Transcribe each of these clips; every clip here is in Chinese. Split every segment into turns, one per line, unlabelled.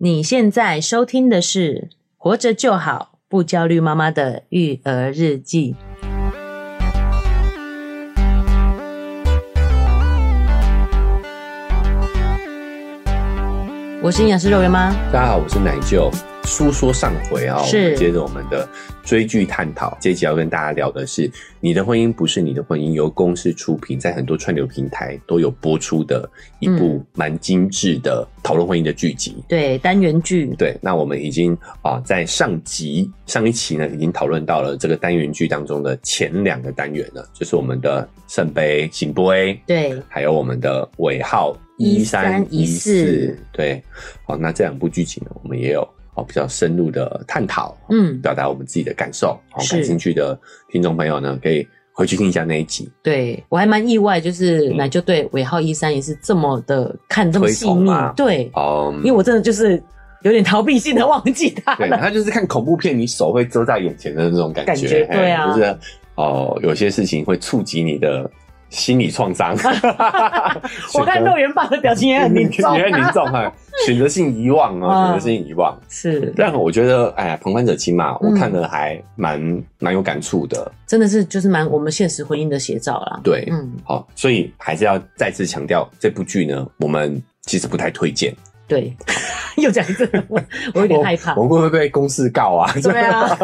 你现在收听的是《活着就好不焦虑妈妈的育儿日记》。我是营养师肉圆妈，
大家好，我是奶舅。书说上回啊，
是
我们接着我们的追剧探讨，这一集要跟大家聊的是你的婚姻不是你的婚姻，由公司出品，在很多串流平台都有播出的一部蛮精致的讨论婚姻的剧集。
对，单元剧。
对，那我们已经啊，在上集上一期呢，已经讨论到了这个单元剧当中的前两个单元了，就是我们的圣杯圣杯，
对，
还有我们的尾号一三一四，对，好，那这两部剧情呢，我们也有。比较深入的探讨，嗯，表达我们自己的感受。好，感兴趣的听众朋友呢，可以回去听一下那一集。
对，我还蛮意外，就是奶就对尾号一三也是这么的看这么细腻。对，哦，因为我真的就是有点逃避性的忘记他。
对，他就是看恐怖片，你手会遮在眼前的那种感觉。
感觉对啊，
就是哦，有些事情会触及你的。心理创伤，
我看肉圆爸的表情也很凝重，
也很凝重哈。选择性遗忘啊，选择性遗忘
是。
但我觉得，哎呀，旁观者清嘛，我看了还蛮蛮有感触的。
真的是，就是蛮我们现实婚姻的写照啦。
对，嗯，好，所以还是要再次强调，这部剧呢，我们其实不太推荐。
对，又讲一次，我我有点害怕。
我们会不会被公司告啊？
对啊，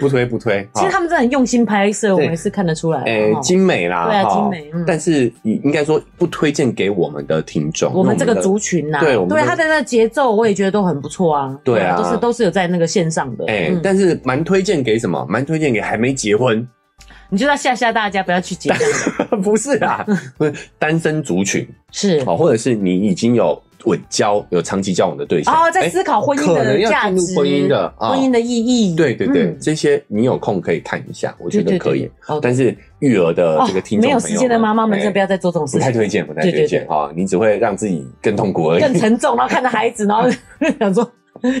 不 推不推。
其实他们真的很用心拍摄，我们是看得出来。
诶，精美啦，
对啊，精美。
但是应该说不推荐给我们的听众，
我们这个族群呐。对，对，他的那个节奏我也觉得都很不错啊。
对啊，
都是都是有在那个线上的。
诶，但是蛮推荐给什么？蛮推荐给还没结婚，
你就要吓吓大家不要去结婚。
不是啊，不是单身族群
是
哦，或者是你已经有。稳交有长期交往的对象
哦，在思考婚姻的价值，
婚姻的
婚姻的意义。
对对对，这些你有空可以看一下，我觉得可以。但是育儿的这个听众
没有时间的妈妈们，就不要再做这种事情。
不太推荐，不太推荐哈，你只会让自己更痛苦而已，
更沉重。然后看着孩子，然后 想说，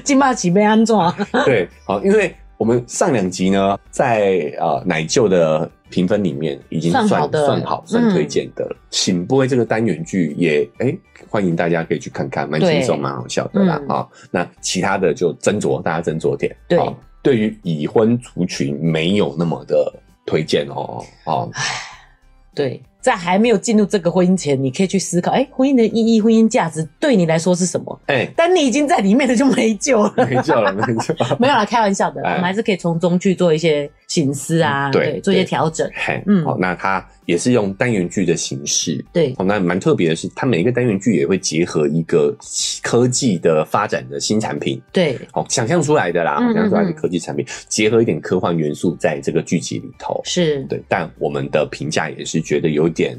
金马起被安装。
对，好，因为我们上两集呢，在呃奶舅的。评分里面已经算算好，算，好算推荐的了。圣杯这个单元剧也哎、欸，欢迎大家可以去看看，蛮轻松、蛮好笑的啦啊、嗯。那其他的就斟酌，大家斟酌点。
对，
对于已婚族群没有那么的推荐哦。哦，
对。在还没有进入这个婚姻前，你可以去思考，哎、欸，婚姻的意义、婚姻价值对你来说是什么？哎、欸，但你已经在里面的就没救了，
没救了，没救了。
没有啦，开玩笑的，我们还是可以从中去做一些省思啊，对，对，做一些调整。
嗯，好，那它。也是用单元剧的形式，
对，
那蛮特别的是，它每一个单元剧也会结合一个科技的发展的新产品，
对，
哦，想象出来的啦，想象出来的科技产品，结合一点科幻元素在这个剧集里头，
是。
对，但我们的评价也是觉得有点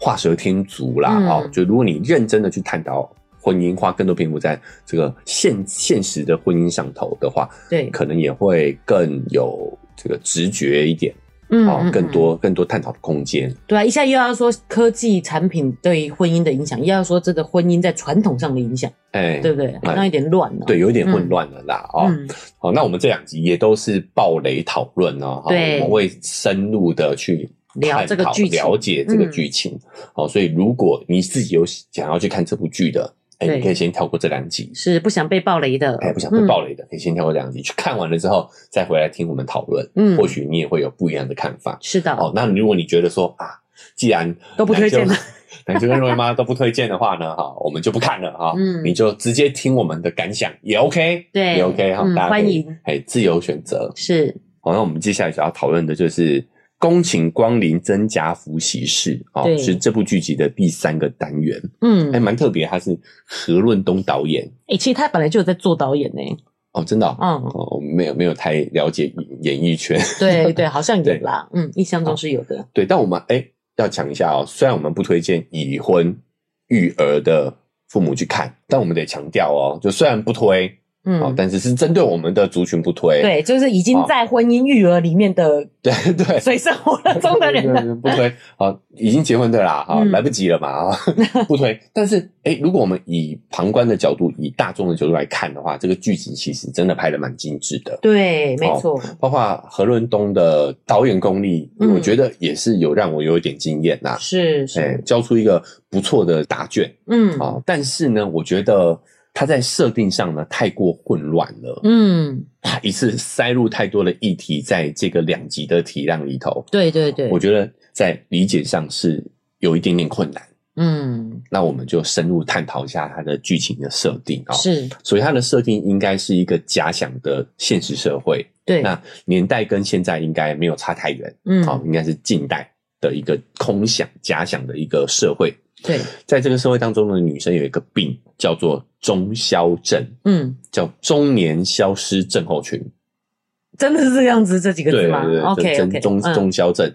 画蛇添足啦，哦，就如果你认真的去探讨婚姻，花更多篇幅在这个现现实的婚姻上头的话，
对，
可能也会更有这个直觉一点。嗯，哦，更多更多探讨的空间。
对啊，一下又要说科技产品对婚姻的影响，又要说这个婚姻在传统上的影响，哎，对不对？好像有点乱了。
对，有点混乱了啦。哦，好，那我们这两集也都是暴雷讨论哦。对，我们会深入的去
聊这个剧情，
了解这个剧情。好，所以如果你自己有想要去看这部剧的。哎、欸，你可以先跳过这两集，
是不想被暴雷的。
哎、欸，不想被暴雷的，嗯、可以先跳过这两集，去看完了之后再回来听我们讨论。嗯，或许你也会有不一样的看法。
是的。
哦，那如果你觉得说啊，既然
都不推荐了，
奶舅跟肉圆妈都不推荐的话呢，哈，我们就不看了哈。嗯，你就直接听我们的感想也 OK，
对，
也 OK 哈、嗯，大家欢迎，哎，自由选择。
是。
好，那我们接下来想要讨论的就是。恭请光临曾家福喜事哦，是这部剧集的第三个单元。嗯，还蛮特别，他是何润东导演。
哎、欸，其实他本来就有在做导演呢。
哦，真的、哦？嗯，哦，没有没有太了解演艺圈。
对对，好像有啦。嗯，印象中是有的。
对，但我们哎、欸、要讲一下哦，虽然我们不推荐已婚育儿的父母去看，但我们得强调哦，就虽然不推。嗯，但是是针对我们的族群不推，
对，就是已经在婚姻育儿里面的，
对对，
水深火热中的人
不推，好，已经结婚的啦，啊，来不及了嘛，啊，不推。但是，哎，如果我们以旁观的角度，以大众的角度来看的话，这个剧情其实真的拍的蛮精致的，
对，没错，
包括何润东的导演功力，我觉得也是有让我有一点惊艳呐，
是是，
交出一个不错的答卷，嗯，啊，但是呢，我觉得。它在设定上呢太过混乱了，嗯，一次塞入太多的议题在这个两集的体量里头，
对对对，
我觉得在理解上是有一点点困难，嗯，那我们就深入探讨一下它的剧情的设定啊，
是，
所以它的设定应该是一个假想的现实社会，
对，
那年代跟现在应该没有差太远，嗯，好，应该是近代的一个空想假想的一个社会。
对，
在这个社会当中呢女生有一个病叫做中消症，嗯，叫中年消失症候群，
真的是这样子这几个字吗？
对对对
，OK OK，
中中消症，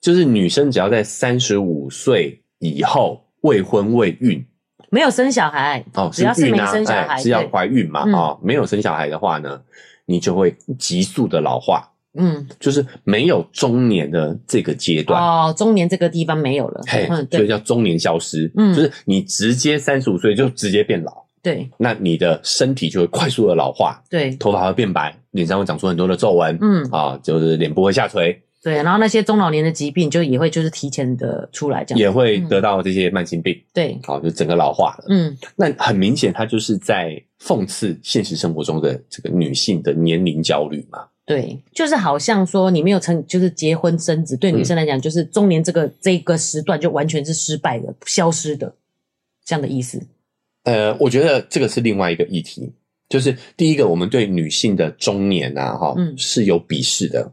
就是女生只要在三十五岁以后未婚未孕，
没有生小孩
哦，
只要是没生小孩，
是要怀孕嘛？啊，没有生小孩的话呢，你就会急速的老化。嗯，就是没有中年的这个阶段。
哦，中年这个地方没有了，
嘿，所以叫中年消失。嗯，就是你直接三十五岁就直接变老，
对，
那你的身体就会快速的老化，
对，
头发会变白，脸上会长出很多的皱纹，嗯，啊，就是脸部会下垂，
对，然后那些中老年的疾病就也会就是提前的出来，这样。
也会得到这些慢性病，
对，
好，就整个老化了，嗯，那很明显，它就是在讽刺现实生活中的这个女性的年龄焦虑嘛。
对，就是好像说你没有成，就是结婚生子，对女生来讲，就是中年这个、嗯、这个时段就完全是失败的、消失的这样的意思。
呃，我觉得这个是另外一个议题，就是第一个，我们对女性的中年啊，哈、嗯，是有鄙视的。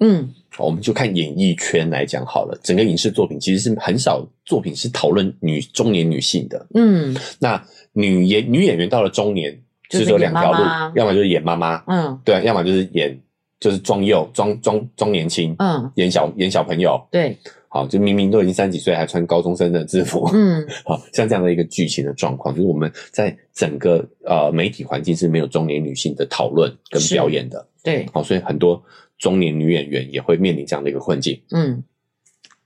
嗯，我们就看演艺圈来讲好了，整个影视作品其实是很少作品是讨论女中年女性的。嗯，那女演女演员到了中年，就是有两条路，要么就是演妈妈，嗯，对，要么就是演。就是装幼装装装年轻，嗯，演小演小朋友，
对，
好，就明明都已经三十几岁，还穿高中生的制服，嗯，好像这样的一个剧情的状况，就是我们在整个呃媒体环境是没有中年女性的讨论跟表演的，
对，
好，所以很多中年女演员也会面临这样的一个困境，嗯，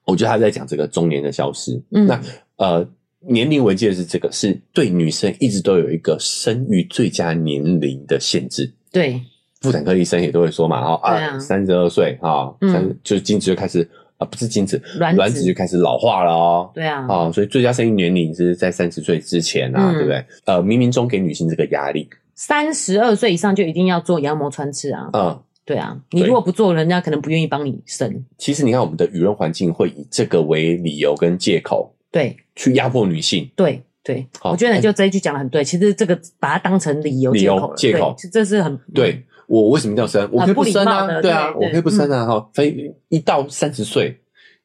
我觉得他在讲这个中年的消失，嗯，那呃年龄危机的是这个是对女生一直都有一个生育最佳年龄的限制，
对。
妇产科医生也都会说嘛，哦啊，三十二岁啊，三、嗯、就是精子就开始啊，不是精子，卵子就开始老化了哦。
对啊，
啊，所以最佳生育年龄是在三十岁之前啊，嗯、对不对？呃，冥冥中给女性这个压力，
三十二岁以上就一定要做羊膜穿刺啊。嗯，对啊，你如果不做，人家可能不愿意帮你生。
其实你看，我们的舆论环境会以这个为理由跟借口，
对，
去压迫女性。
对。对，我觉得你就这一句讲的很对。其实这个把它当成理由借口了，借口，这是很
对。我为什么要生？我可以不生啊，对啊，我可以不生啊。哈，所以一到三十岁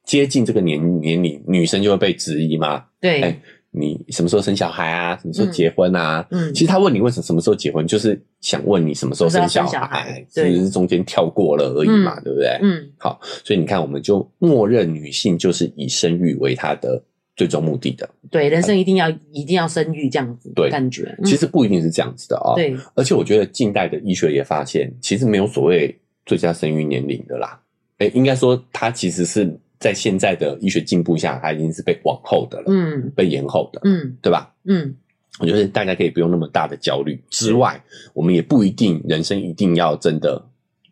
接近这个年年龄，女生就会被质疑嘛。
对，哎
你什么时候生小孩啊？什么时候结婚啊？嗯，其实他问你为什么什么时候结婚，就是想问你什么时候生小孩，只是中间跳过了而已嘛，对不对？嗯，好，所以你看，我们就默认女性就是以生育为她的。最终目的的，
对，人生一定要一定要生育这样子，对，感觉
其实不一定是这样子的啊。对，而且我觉得近代的医学也发现，其实没有所谓最佳生育年龄的啦。诶，应该说它其实是在现在的医学进步下，它已经是被往后的了，嗯，被延后的，嗯，对吧？嗯，我觉得大家可以不用那么大的焦虑。之外，我们也不一定人生一定要真的。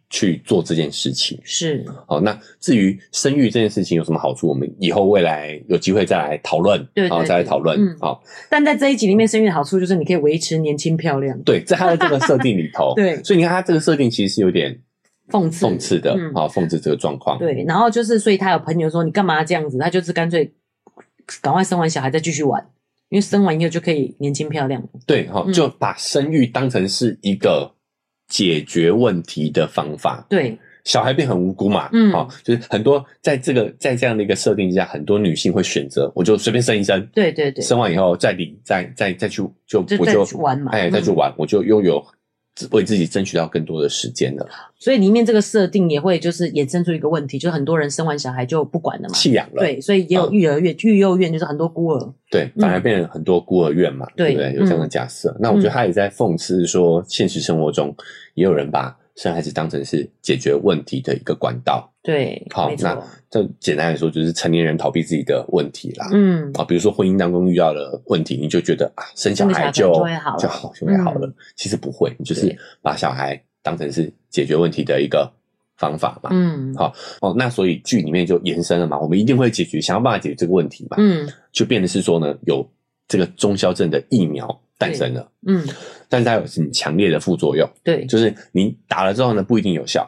去做这件事情
是
好，那至于生育这件事情有什么好处，我们以后未来有机会再来讨论，
对，然后
再来讨论。好，
但在这一集里面，生育的好处就是你可以维持年轻漂亮。
对，在他的这个设定里头，
对，
所以你看他这个设定其实是有点
讽刺
讽刺的，好，讽刺这个状况。
对，然后就是，所以他有朋友说你干嘛这样子？他就是干脆赶快生完小孩再继续玩，因为生完以后就可以年轻漂亮。
对，哈，就把生育当成是一个。解决问题的方法，
对，
小孩变很无辜嘛，嗯，好，就是很多在这个在这样的一个设定之下，很多女性会选择，我就随便生一生，
对对对，
生完以后再领，再再再去就我
就玩嘛，
哎，再去玩，我就拥有为自己争取到更多的时间了。
所以里面这个设定也会就是衍生出一个问题，就是很多人生完小孩就不管了嘛，
弃养了，
对，所以也有育儿院、育幼院，就是很多孤儿，
对，反而变成很多孤儿院嘛，对不对？有这样的假设，那我觉得他也在讽刺说，现实生活中。也有人把生孩子当成是解决问题的一个管道。
对，
好，那这简单来说就是成年人逃避自己的问题啦。嗯，啊，比如说婚姻当中遇到了问题，你就觉得啊，生小孩就就会好，就好就会好了。其实不会，你就是把小孩当成是解决问题的一个方法嘛。嗯，好哦，那所以剧里面就延伸了嘛，我们一定会解决，想要办法解决这个问题嘛。嗯，就变的是说呢，有这个中消症的疫苗。诞生了，嗯，但是它有很强烈的副作用，
对，
就是你打了之后呢，不一定有效，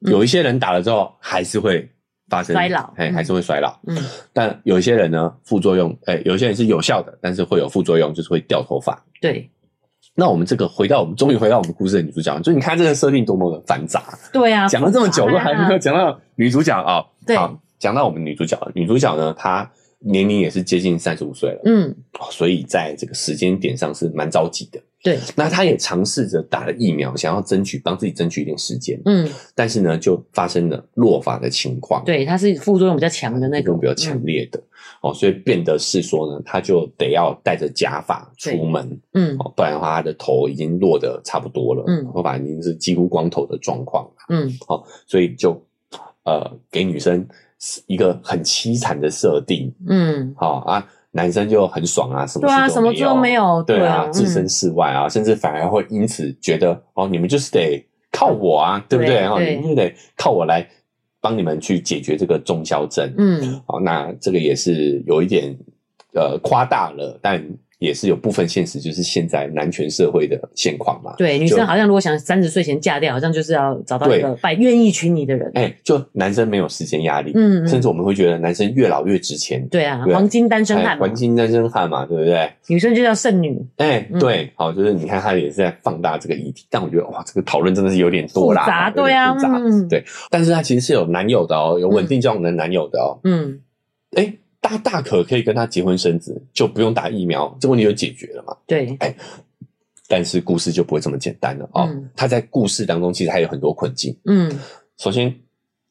有一些人打了之后还是会发生
衰老，
哎，还是会衰老，嗯，但有一些人呢，副作用，哎，有一些人是有效的，但是会有副作用，就是会掉头发，
对。
那我们这个回到我们，终于回到我们故事的女主角，就你看这个设定多么的繁杂，
对啊，
讲了这么久都还没有讲到女主角啊，
对，
讲到我们女主角，女主角呢，她。年龄也是接近三十五岁了，嗯，所以在这个时间点上是蛮着急的。
对，
那他也尝试着打了疫苗，想要争取帮自己争取一点时间，嗯，但是呢，就发生了落发的情况。
对，它是副作用比较强的那种，
比较强烈的。哦，所以变得是说呢，他就得要戴着假发出门，嗯，不然的话，他的头已经落得差不多了，嗯，头发已经是几乎光头的状况，嗯，好，所以就呃给女生。一个很凄惨的设定，嗯，好啊，男生就很爽啊，什么事都没有，对啊，什么都没有，对啊，置身事外啊，甚至反而会因此觉得，哦，你们就是得靠我啊，对不对？哦，你们就得靠我来帮你们去解决这个中消症，嗯，好，那这个也是有一点呃夸大了，但。也是有部分现实，就是现在男权社会的现况嘛。
对，女生好像如果想三十岁前嫁掉，好像就是要找到一个拜愿意娶你的人。
哎、欸，就男生没有时间压力，嗯，嗯，甚至我们会觉得男生越老越值钱。
对啊，对黄金单身汉、欸，
黄金单身汉嘛，对不对？
女生就叫剩女。
哎、欸，对，好，就是你看他也是在放大这个议题，但我觉得哇，这个讨论真的是有点多啦，
复杂，对啊，复杂，嗯，
对。但是他其实是有男友的哦，有稳定交往的男友的哦，嗯，哎、欸。大大可可以跟他结婚生子，就不用打疫苗，这问题就解决了嘛？
对，哎，
但是故事就不会这么简单了哦。他在故事当中其实还有很多困境。嗯，首先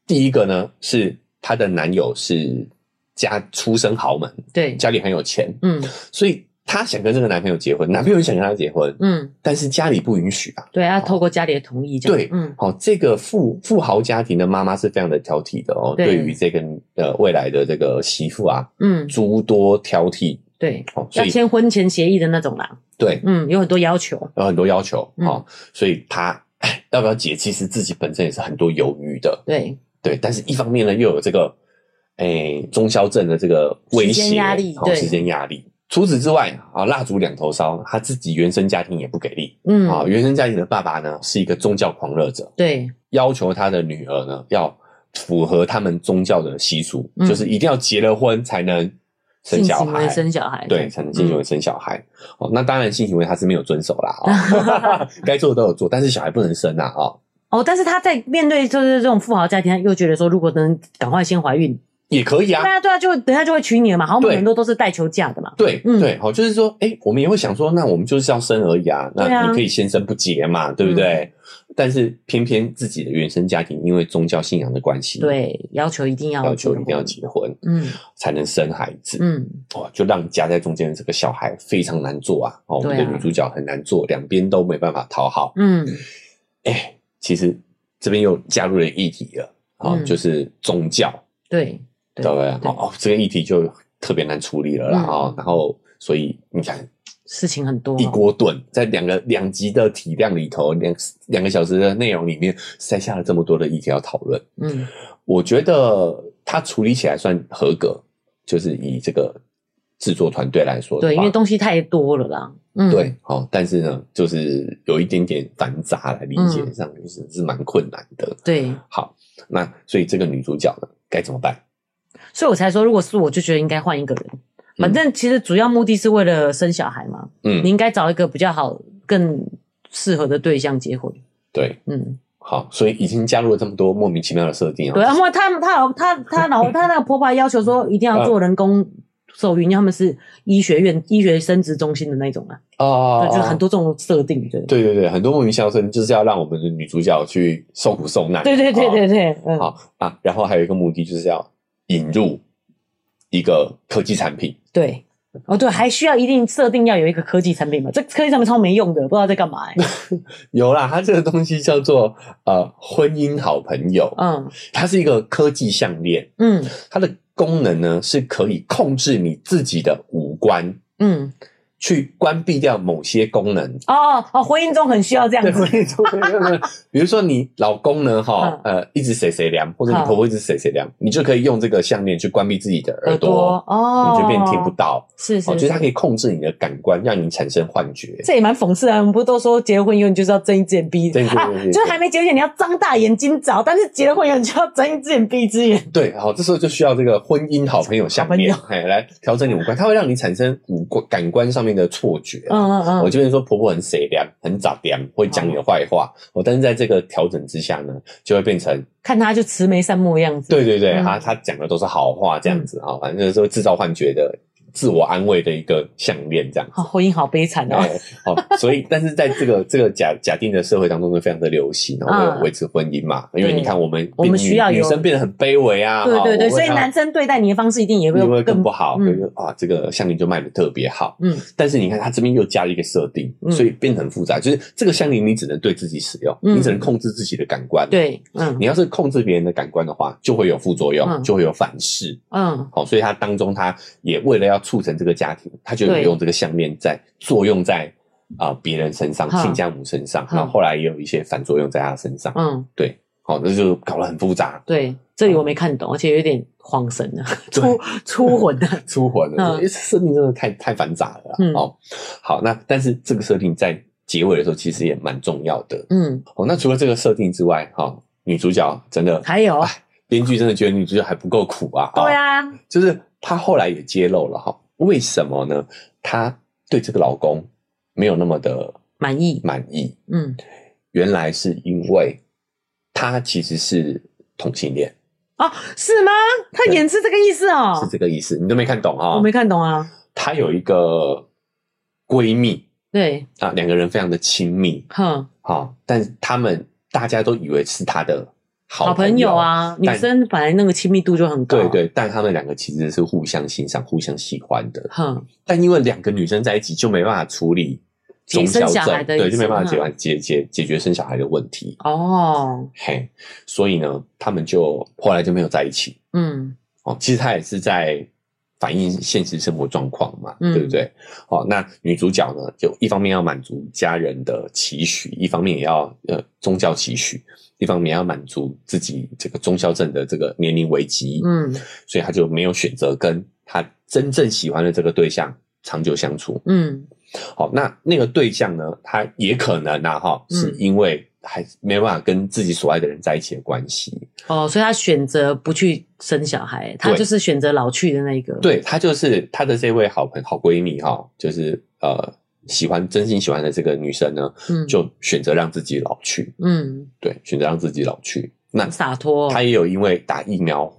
第一个呢是她的男友是家出身豪门，
对，
家里很有钱，嗯，所以。她想跟这个男朋友结婚，男朋友也想跟她结婚，嗯，但是家里不允许啊。
对，要透过家里的同意。
对，嗯，好，这个富富豪家庭的妈妈是非常的挑剔的哦，对于这个呃未来的这个媳妇啊，嗯，诸多挑剔。
对，哦，要签婚前协议的那种啦。
对，
嗯，有很多要求，
有很多要求，哦，所以她 要不要结，其实自己本身也是很多犹豫的。
对，
对，但是一方面呢，又有这个诶中消症的这个威胁压力，对，时间压力。除此之外啊，蜡烛两头烧，他自己原生家庭也不给力。嗯啊，原生家庭的爸爸呢是一个宗教狂热者，
对，
要求他的女儿呢要符合他们宗教的习俗，嗯、就是一定要结了婚才能生小孩，
生小孩，
对，才能性行为生小孩。哦、嗯，那当然性行为他是没有遵守啦，啊，该做的都有做，但是小孩不能生啊，哦，
哦，但是他在面对就是这种富豪家庭，他又觉得说，如果能赶快先怀孕。
也可以啊，
对啊，对啊，就等下就会娶你了嘛。好，我们很多都是带球嫁的嘛。
对，嗯，对，好，就是说，哎，我们也会想说，那我们就是要生而已啊。那你可以先生不结嘛，对不对？但是偏偏自己的原生家庭因为宗教信仰的关系，
对，要求一定要
要求一定要结婚，嗯，才能生孩子，嗯，哇，就让夹在中间的这个小孩非常难做啊。哦，我们的女主角很难做，两边都没办法讨好，嗯，哎，其实这边又加入了议题了，啊，就是宗教，
对。
对不对？哦，这个议题就特别难处理了啦。哦，然后所以你看，
事情很多，
一锅炖，在两个两集的体量里头，两两个小时的内容里面，塞下了这么多的议题要讨论。嗯，我觉得他处理起来算合格，就是以这个制作团队来说，
对，因为东西太多了啦。嗯，
对，好，但是呢，就是有一点点繁杂，来理解上就是是蛮困难的。
对，
好，那所以这个女主角呢，该怎么办？
所以我才说，如果是我，就觉得应该换一个人。反正其实主要目的是为了生小孩嘛。嗯，你应该找一个比较好、更适合的对象结婚。
对，嗯，好，所以已经加入了这么多莫名其妙的设定啊。
对啊，因为他他老他他老他那个婆婆要求说一定要做人工受孕，他们是医学院 医学生殖中心的那种啊。哦，对，就是很多这种设定，对。
对对对，很多莫名其妙设定就是要让我们的女主角去受苦受难。
对对对对对，嗯，
好啊，然后还有一个目的就是要。引入一个科技产品，
对，哦，对，还需要一定设定要有一个科技产品嘛？这科技产品超没用的，不知道在干嘛、欸。
有啦，它这个东西叫做呃婚姻好朋友，嗯，它是一个科技项链，嗯，它的功能呢是可以控制你自己的五官，嗯。去关闭掉某些功能
哦哦，婚姻中很需要这样子。
婚姻中很需要，比如说你老公呢，哈呃，一直谁谁凉，或者你婆婆一直谁谁凉，你就可以用这个项链去关闭自己的耳朵哦，你就变听不到。是是，就是它可以控制你的感官，让你产生幻觉。
这也蛮讽刺啊！我们不是都说结婚以后你就是要睁一只眼闭一只眼啊？就是还没结婚前你要张大眼睛找，但是结了婚以后你就要睁一只眼闭一只眼。
对，好，这时候就需要这个婚姻好朋友项链，哎，来调整你五官，它会让你产生五官感官上面的错觉。嗯嗯嗯，我这边说婆婆很谁凉，很早凉，会讲你的坏话。哦，但是在这个调整之下呢，就会变成
看她就慈眉善目的样子。
对对对，她她讲的都是好话，这样子啊，反正就是说制造幻觉的。自我安慰的一个项链，这样子。
哦，婚姻好悲惨哦。
好，所以，但是在这个这个假假定的社会当中，是非常的流行，然后维持婚姻嘛。因为你看，我们
我们需要
女生变得很卑微啊。
对对对，所以男生对待你的方式一定也会
更不好。就是啊，这个项链就卖的特别好。嗯。但是你看，他这边又加了一个设定，所以变得很复杂。就是这个项链你只能对自己使用，你只能控制自己的感官。
对，嗯。
你要是控制别人的感官的话，就会有副作用，就会有反噬。嗯。好，所以它当中，他也为了要促成这个家庭。他就用这个项链在作用在啊别人身上，亲家母身上，然后后来也有一些反作用在他身上。嗯，对，好，那就搞得很复杂。
对，这里我没看懂，而且有点恍神了，出出 魂了，
出魂了。设定真的太太繁杂了。嗯，哦，好，那但是这个设定在结尾的时候其实也蛮重要的。嗯，哦，那除了这个设定之外，哈，女主角真的
还有，
编剧真的觉得女主角还不够苦啊。
对啊，
就是她后来也揭露了哈。为什么呢？她对这个老公没有那么的满意。满意，嗯，原来是因为她其实是同性恋
哦，是吗？她演是这个意思哦，
是这个意思，你都没看懂啊？
我没看懂啊。
她有一个闺蜜，
对
啊，两个人非常的亲密，哼，好，但是他们大家都以为是她的。
好朋友啊，女生本来那个亲密度就很高。
对对，但他们两个其实是互相欣赏、互相喜欢的。哼，但因为两个女生在一起就没办法处理生小孩的，对，就没办法解决解解解决生小孩的问题。哦，嘿，所以呢，他们就后来就没有在一起。嗯，哦，其实他也是在反映现实生活状况嘛，对不对？哦，那女主角呢，就一方面要满足家人的期许，一方面也要呃宗教期许。一方面要满足自己这个宗教症的这个年龄危机，嗯，所以她就没有选择跟她真正喜欢的这个对象长久相处，嗯，好，那那个对象呢，他也可能啊，哈，是因为还没办法跟自己所爱的人在一起的关系，
哦，所以他选择不去生小孩，他就是选择老去的那一
个，对，他就是他的这位好朋好闺蜜哈，就是呃。喜欢真心喜欢的这个女生呢，嗯，就选择让自己老去，嗯，对，选择让自己老去。那
洒脱，
他也有因为打疫苗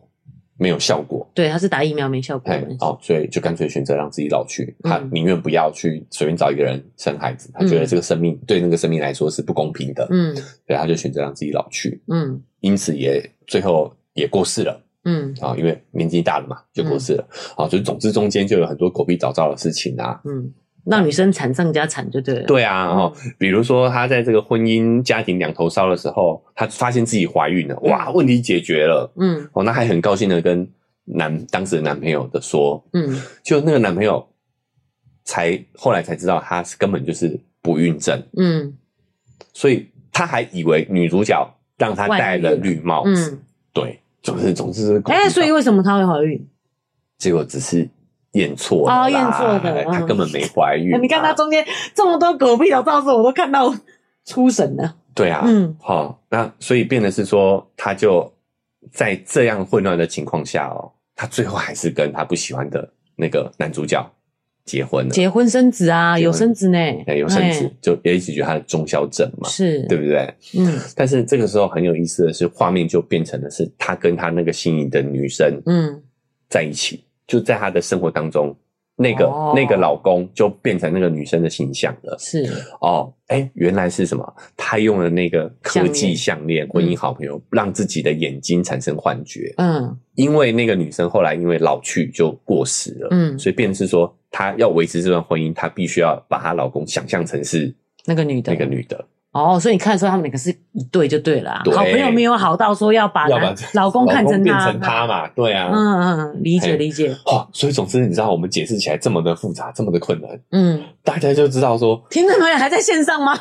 没有效果，
对，他是打疫苗没效果，
哦，所以就干脆选择让自己老去。他宁愿不要去随便找一个人生孩子，他觉得这个生命对那个生命来说是不公平的，嗯，所以他就选择让自己老去，嗯，因此也最后也过世了，嗯，啊，因为年纪大了嘛，就过世了，啊，所以总之中间就有很多狗屁倒灶的事情啊，嗯。
让女生惨上加惨就对了。
对啊，哦，比如说她在这个婚姻家庭两头烧的时候，她发现自己怀孕了，哇，问题解决了，嗯，哦，那还很高兴的跟男当时的男朋友的说，嗯，就那个男朋友才后来才知道她是根本就是不孕症，嗯，所以他还以为女主角让他戴了绿帽子，嗯，对，总之总之，
哎，所以为什么她会怀孕？
结果只是。验错了
哦，验错的，
她根本没怀孕。
你看她中间这么多狗屁倒灶事，我都看到出神了。
对啊，嗯，好，那所以变的是说，她就在这样混乱的情况下哦，她最后还是跟她不喜欢的那个男主角结婚了，
结婚生子啊，有生子呢，
有生子，就也一直觉得她的中消症嘛，
是。
对不对？嗯，但是这个时候很有意思的是，画面就变成的是他跟他那个心仪的女生，嗯，在一起。就在她的生活当中，那个、哦、那个老公就变成那个女生的形象了。是哦，哎、欸，原来是什么？她用了那个科技项链，婚姻好朋友，让自己的眼睛产生幻觉。嗯，因为那个女生后来因为老去就过世了。嗯，所以变成是说，她要维持这段婚姻，她必须要把她老公想象成是
那个女的，
那个女的。
哦，所以你看说他们两个是一对就对了，好朋友没有好到说要把老公看成他，
变成他嘛？对啊，
嗯嗯，理解理解。
哦，所以总之你知道我们解释起来这么的复杂，这么的困难，嗯，大家就知道说，
听众朋友还在线上吗？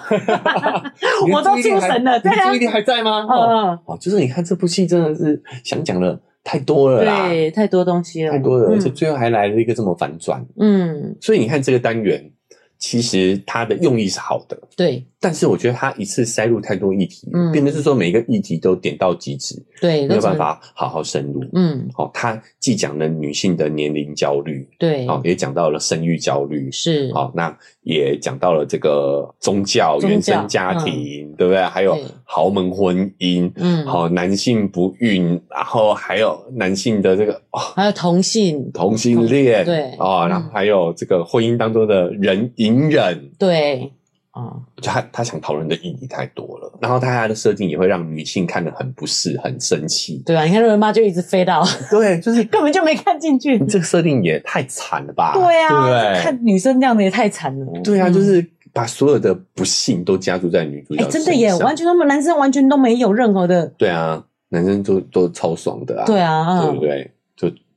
我都出神了，对啊，
注意力还在吗？嗯，哦，就是你看这部戏真的是想讲的太多了啦，
对，太多东西了，
太多了，而且最后还来了一个这么反转，嗯，所以你看这个单元。其实它的用意是好的，
对，
但是我觉得他一次塞入太多议题，嗯，变成是说每一个议题都点到即止，
对，
没有办法好好深入，嗯，好，它既讲了女性的年龄焦虑，
对，
哦，也讲到了生育焦虑，
是，
好，那也讲到了这个宗教、原生家庭，对不对？还有豪门婚姻，嗯，好，男性不孕，然后还有男性的这个，
还有同性。
同性恋，
对，
哦，然后还有这个婚姻当中的人隐忍，
对，啊，
就他他想讨论的议题太多了，然后他的设定也会让女性看得很不适、很生气，
对啊，你看瑞文妈就一直飞到，
对，就是
根本就没看进去，
这个设定也太惨了吧？
对啊，对，看女生这样的也太惨了，
对啊，就是把所有的不幸都加注在女主角身上，
真的耶，完全他们男生完全都没有任何的，
对啊，男生都都超爽的啊，
对啊，
对不对？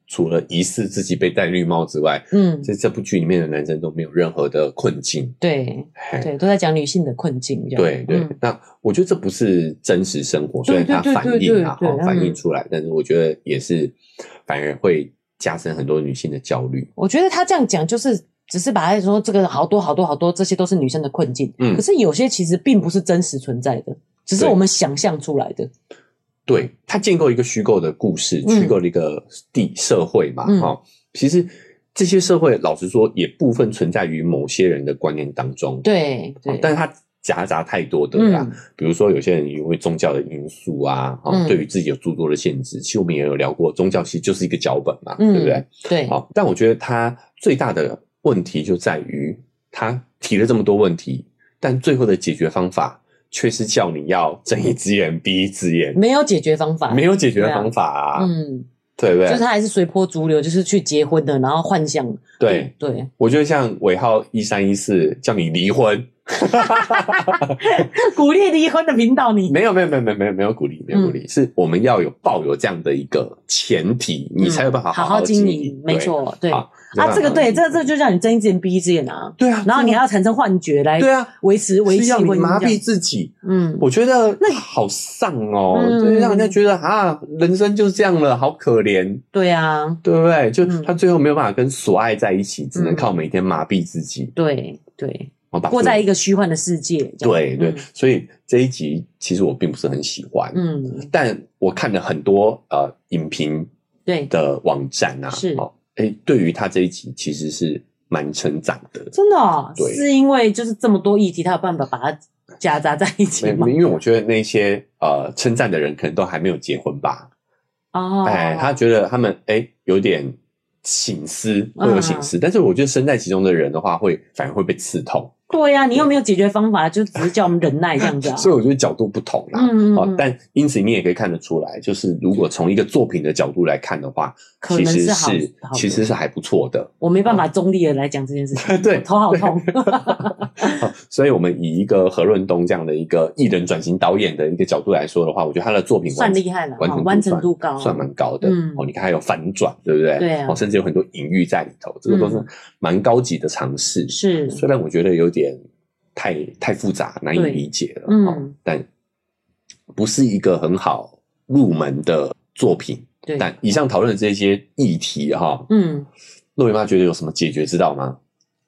就。除了疑似自己被戴绿帽之外，嗯，在这部剧里面的男生都没有任何的困境，
对，对，都在讲女性的困境，
对对。那我觉得这不是真实生活，虽然它反映啊，反映出来，但是我觉得也是反而会加深很多女性的焦虑。
我觉得他这样讲，就是只是把他说这个好多好多好多，这些都是女生的困境，嗯，可是有些其实并不是真实存在的，只是我们想象出来的。
对，他建构一个虚构的故事，虚构了一个地社会嘛，哈、嗯，其实这些社会，老实说，也部分存在于某些人的观念当中，
对，对，
但是它夹杂太多的啦，嗯、比如说有些人因为宗教的因素啊，啊、嗯，对于自己有诸多的限制，其实我们也有聊过，宗教其实就是一个脚本嘛，嗯、对不对？
对，
好，但我觉得他最大的问题就在于他提了这么多问题，但最后的解决方法。却是叫你要睁一只眼闭一只眼，
没有解决方法，
没有解决方法啊！嗯，对不对？
就是他还是随波逐流，就是去结婚的，然后幻想。
对对，我觉得像尾号一三一四叫你离婚，
鼓励离婚的频道，你
没有没有没有没有没有没有鼓励，没有鼓励，是我们要有抱有这样的一个前提，你才有办法好好经营。
没错，对。啊，这个对，这这就叫你睁一只眼闭一只眼啊！
对啊，
然后你还要产生幻觉来对啊维持维系
你麻痹自己。嗯，我觉得那好丧哦，就让人家觉得啊，人生就是这样了，好可怜。
对啊，
对不对？就他最后没有办法跟所爱在一起，只能靠每天麻痹自己。
对对，过在一个虚幻的世界。
对对，所以这一集其实我并不是很喜欢。嗯，但我看了很多呃影评对的网站啊，
是。
哎，对于他这一集其实是蛮成长的，
真的，哦，对，是因为就是这么多议题，他有办法把它夹杂在一起吗？
因为我觉得那些呃称赞的人可能都还没有结婚吧，哦，哎，他觉得他们哎有点醒思，会有醒思，嗯，但是我觉得身在其中的人的话会，会反而会被刺痛。
对呀，你又没有解决方法，就只是叫我们忍耐这样子。
所以我觉得角度不同啦。嗯嗯。但因此你也可以看得出来，就是如果从一个作品的角度来看的话，其实是其实是还不错的。
我没办法中立的来讲这件事情。
对，
头好痛。
所以我们以一个何润东这样的一个艺人转型导演的一个角度来说的话，我觉得他的作品
算厉害了，完成度高，
算蛮高的。哦，你看还有反转，对不对？
对。
哦，甚至有很多隐喻在里头，这个都是蛮高级的尝试。
是。
虽然我觉得有点。太太复杂，难以理解了。嗯，但不是一个很好入门的作品。对，但以上讨论的这些议题，哈，嗯，诺维妈觉得有什么解决之道吗？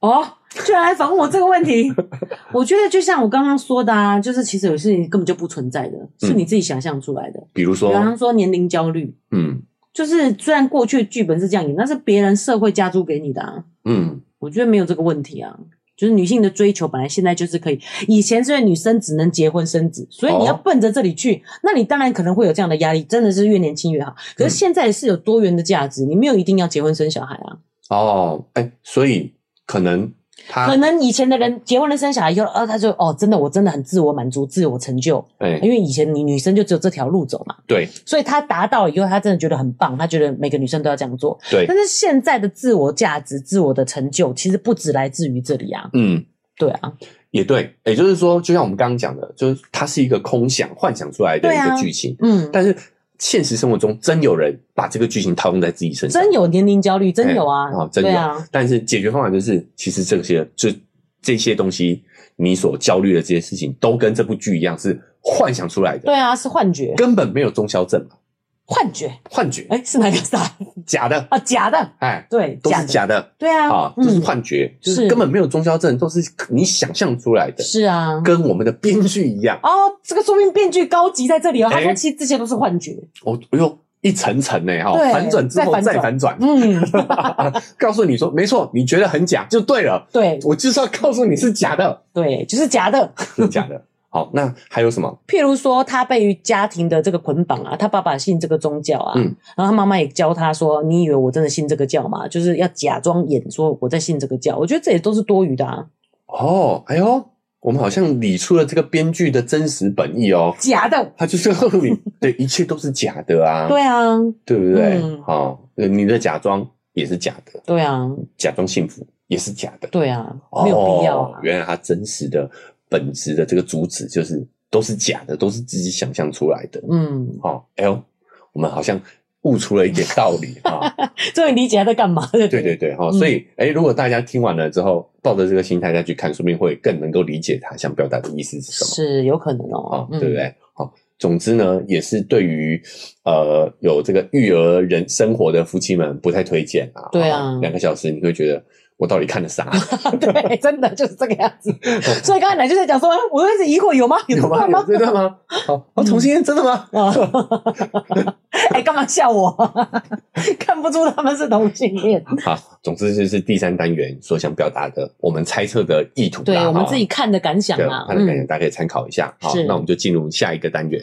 哦，居然来反问我这个问题。我觉得就像我刚刚说的啊，就是其实有事情根本就不存在的，是你自己想象出来的。
比如说，
比方说年龄焦虑，嗯，就是虽然过去剧本是这样演，但是别人社会加诸给你的啊。嗯，我觉得没有这个问题啊。就是女性的追求，本来现在就是可以。以前是女生只能结婚生子，所以你要奔着这里去，那你当然可能会有这样的压力，真的是越年轻越好。可是现在是有多元的价值，你没有一定要结婚生小孩啊。
哦，哎，所以可能。
可能以前的人结婚了生小孩以后，呃，他就哦，真的，我真的很自我满足、自我成就。对，因为以前你女生就只有这条路走嘛。
对，
所以他达到以后，他真的觉得很棒，他觉得每个女生都要这样做。
对，
但是现在的自我价值、自我的成就，其实不止来自于这里啊。
嗯，
对啊，
也对，也就是说，就像我们刚刚讲的，就是它是一个空想、幻想出来的一个剧情。嗯，但是现实生活中真有人把这个剧情套用在自己身上，
真有年龄焦虑，真有啊，
啊，真有。但是解决方法就是，其实这些就这些东西，你所焦虑的这些事情，都跟这部剧一样，是幻想出来的。
对啊，是幻觉，
根本没有中消症嘛。
幻觉，
幻觉，
哎，是哪个啥？
假的。
啊，假的，
哎，
对，
都是假的，
对啊，
啊，这是幻觉，就是根本没有中消症，都是你想象出来的，
是啊，
跟我们的编剧一样。
哦，这个说明编剧高级在这里哦，他说其实这些都是幻觉。
哦，哎呦，一层层呢，哈，反转之后再反转，嗯，告诉你说没错，你觉得很假就对了，对，我就是要告诉你是假的，
对，就是假的，
是假的。好，那还有什么？
譬如说，他被于家庭的这个捆绑啊，他爸爸信这个宗教啊，嗯，然后他妈妈也教他说：“你以为我真的信这个教吗？就是要假装演说我在信这个教。”我觉得这也都是多余的啊。
哦，哎呦，我们好像理出了这个编剧的真实本意哦，
假的，
他就是告诉你，对，一切都是假的啊，
对啊，
对不对？好，你的假装也是假的，
对啊，假
装幸福也是假的，
对啊，没有必要。
原来他真实的。本质的这个主旨就是都是假的，都是自己想象出来的。嗯，好，哎呦，我们好像悟出了一点道理啊！
终于理解他在干嘛了。
对对对，好，所以哎，如果大家听完了之后，抱着这个心态再去看，说不定会更能够理解他想表达的意思是什么。
是有可能哦，
对不对？好，总之呢，也是对于呃有这个育儿人生活的夫妻们不太推荐啊。
对啊，
两个小时你会觉得。我到底看了啥？
对，真的就是这个样子。所以刚才奶就在讲说，我一直疑惑，有吗？
有吗？有这段吗？好，性恋真的吗？
哎，干嘛笑我？看不出他们是同性恋。
好，总之就是第三单元所想表达的，我们猜测的意图。
对，我们自己看的感想啊，
看的感想，大家可以参考一下。好，那我们就进入下一个单元。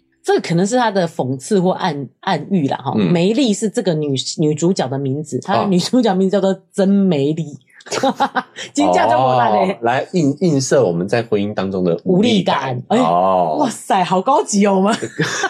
这个可能是他的讽刺或暗暗喻啦，哈。嗯、梅丽是这个女女主角的名字，她的女主角名字叫做曾梅丽。金价就过来嘞，
来映映射我们在婚姻当中的无力感。
哎、哦，哇塞，好高级哦，我们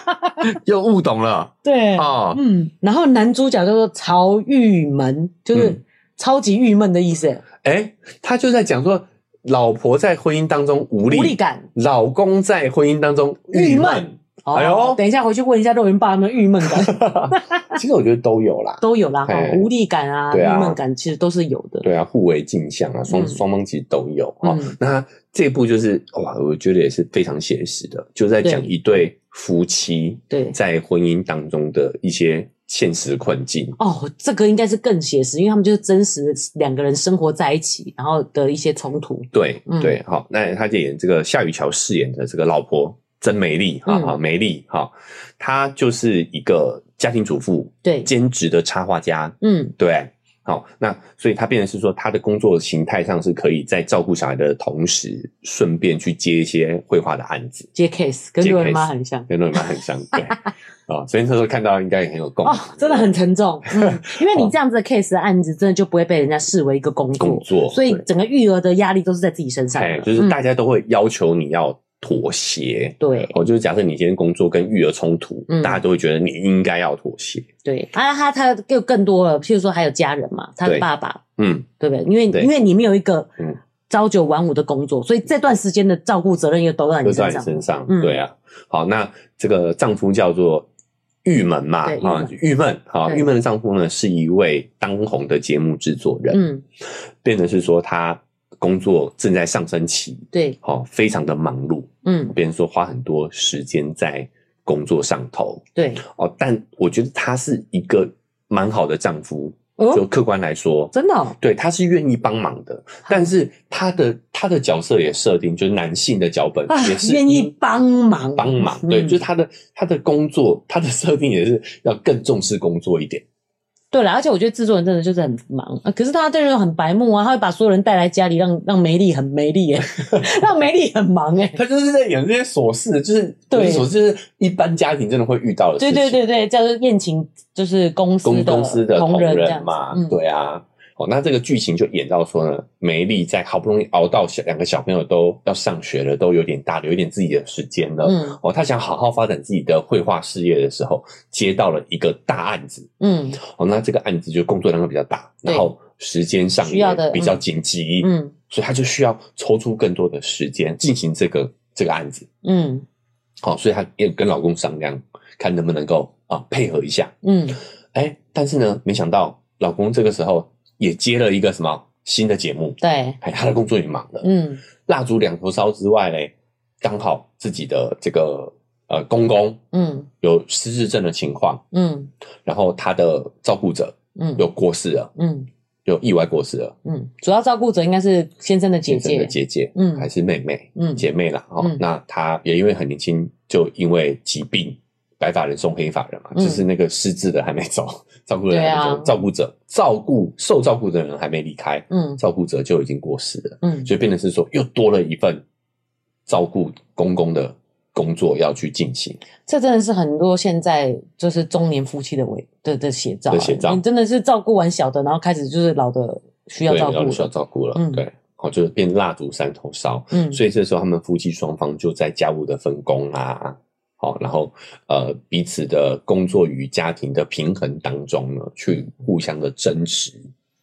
又悟懂了。
对啊，哦、嗯，然后男主角叫做曹郁闷，就是超级郁闷的意思。
哎、嗯，他就在讲说。老婆在婚姻当中无力，无力感，老公在婚姻当中郁闷。哎呦，
等一下回去问一下肉圆爸有没有郁闷感。
其实我觉得都有啦，
都有啦。无力感啊，郁闷感其实都是有的。
对啊，互为镜像啊，双双方其实都有啊。那这部就是哇，我觉得也是非常写实的，就在讲一对夫妻对在婚姻当中的一些。现实困境
哦，这个应该是更写实，因为他们就是真实的两个人生活在一起，然后的一些冲突。
对，嗯、对，好，那他就演这个夏雨乔饰演的这个老婆曾梅丽，哈哈、嗯，梅丽，哈，她就是一个家庭主妇，对，兼职的插画家，嗯，对，好，那所以她变成是说，她的工作形态上是可以在照顾小孩的同时，顺便去接一些绘画的案子，
接 case，跟肉圆妈很像，
跟肉圆妈很像，对。啊，所以那时候看到应该也很有共鸣，
哦，真的很沉重。嗯，因为你这样子的 case 的案子，真的就不会被人家视为一个工作，工作，所以整个育儿的压力都是在自己身上。
对，就是大家都会要求你要妥协。对，哦，就是假设你今天工作跟育儿冲突，大家都会觉得你应该要妥协。
对，啊，他他就更多了，譬如说还有家人嘛，他的爸爸，嗯，对不对？因为因为你没有一个朝九晚五的工作，所以这段时间的照顾责任又都在你身上。
身上，对啊。好，那这个丈夫叫做。郁闷嘛，啊，郁闷，好，郁闷的丈夫呢是一位当红的节目制作人，嗯，变成是说他工作正在上升期，对，好，非常的忙碌，嗯，别人说花很多时间在工作上头，对，哦，但我觉得他是一个蛮好的丈夫。就客观来说，真的，对，他是愿意帮忙的，但是他的他的角色也设定就是男性的脚本也是
愿意帮忙。
帮忙，对，就是他的他的工作他的设定也是要更重视工作一点，
对了，而且我觉得制作人真的就是很忙，可是他这人很白目啊，他会把所有人带来家里让，让让梅丽很梅丽耶，让梅丽很忙哎。
他就是在演这些琐事，就是对琐事，就是一般家庭真的会遇到的事情。
对对对对，叫做宴请，就是公司的
公司的同仁嘛，嗯、对啊。哦，那这个剧情就演到说呢，梅丽在好不容易熬到小两个小朋友都要上学了，都有点大了，有点自己的时间了。嗯，哦，他想好好发展自己的绘画事业的时候，接到了一个大案子。嗯，哦，那这个案子就工作量会比较大，然后时间上也比较紧急。嗯，所以他就需要抽出更多的时间进行这个这个案子。嗯，好，所以她也跟老公商量，看能不能够啊配合一下。嗯，哎，但是呢，没想到老公这个时候。也接了一个什么新的节目？
对，
他的工作也忙了。嗯，蜡烛两头烧之外嘞，刚好自己的这个呃公公，嗯，有失智症的情况，嗯，然后他的照顾者，嗯，又过世了，嗯，又意外过世了，嗯，
主要照顾者应该是先生的姐姐，
的姐姐，嗯，还是妹妹，嗯，姐妹啦。哦，那他也因为很年轻，就因为疾病。白发人送黑发人嘛，嗯、就是那个失智的还没走，照顾人照顾者照顾受照顾的人还没离开，嗯，照顾者就已经过世了，嗯，所以变成是说又多了一份照顾公公的工作要去进行。
这真的是很多现在就是中年夫妻的为的的写照，
的写照。
你真的是照顾完小的，然后开始就是老的需要照顾，
需要照顾了，嗯、对，哦，就是变蜡烛三头烧，嗯，所以这时候他们夫妻双方就在家务的分工啊。好，然后呃，彼此的工作与家庭的平衡当中呢，去互相的争持。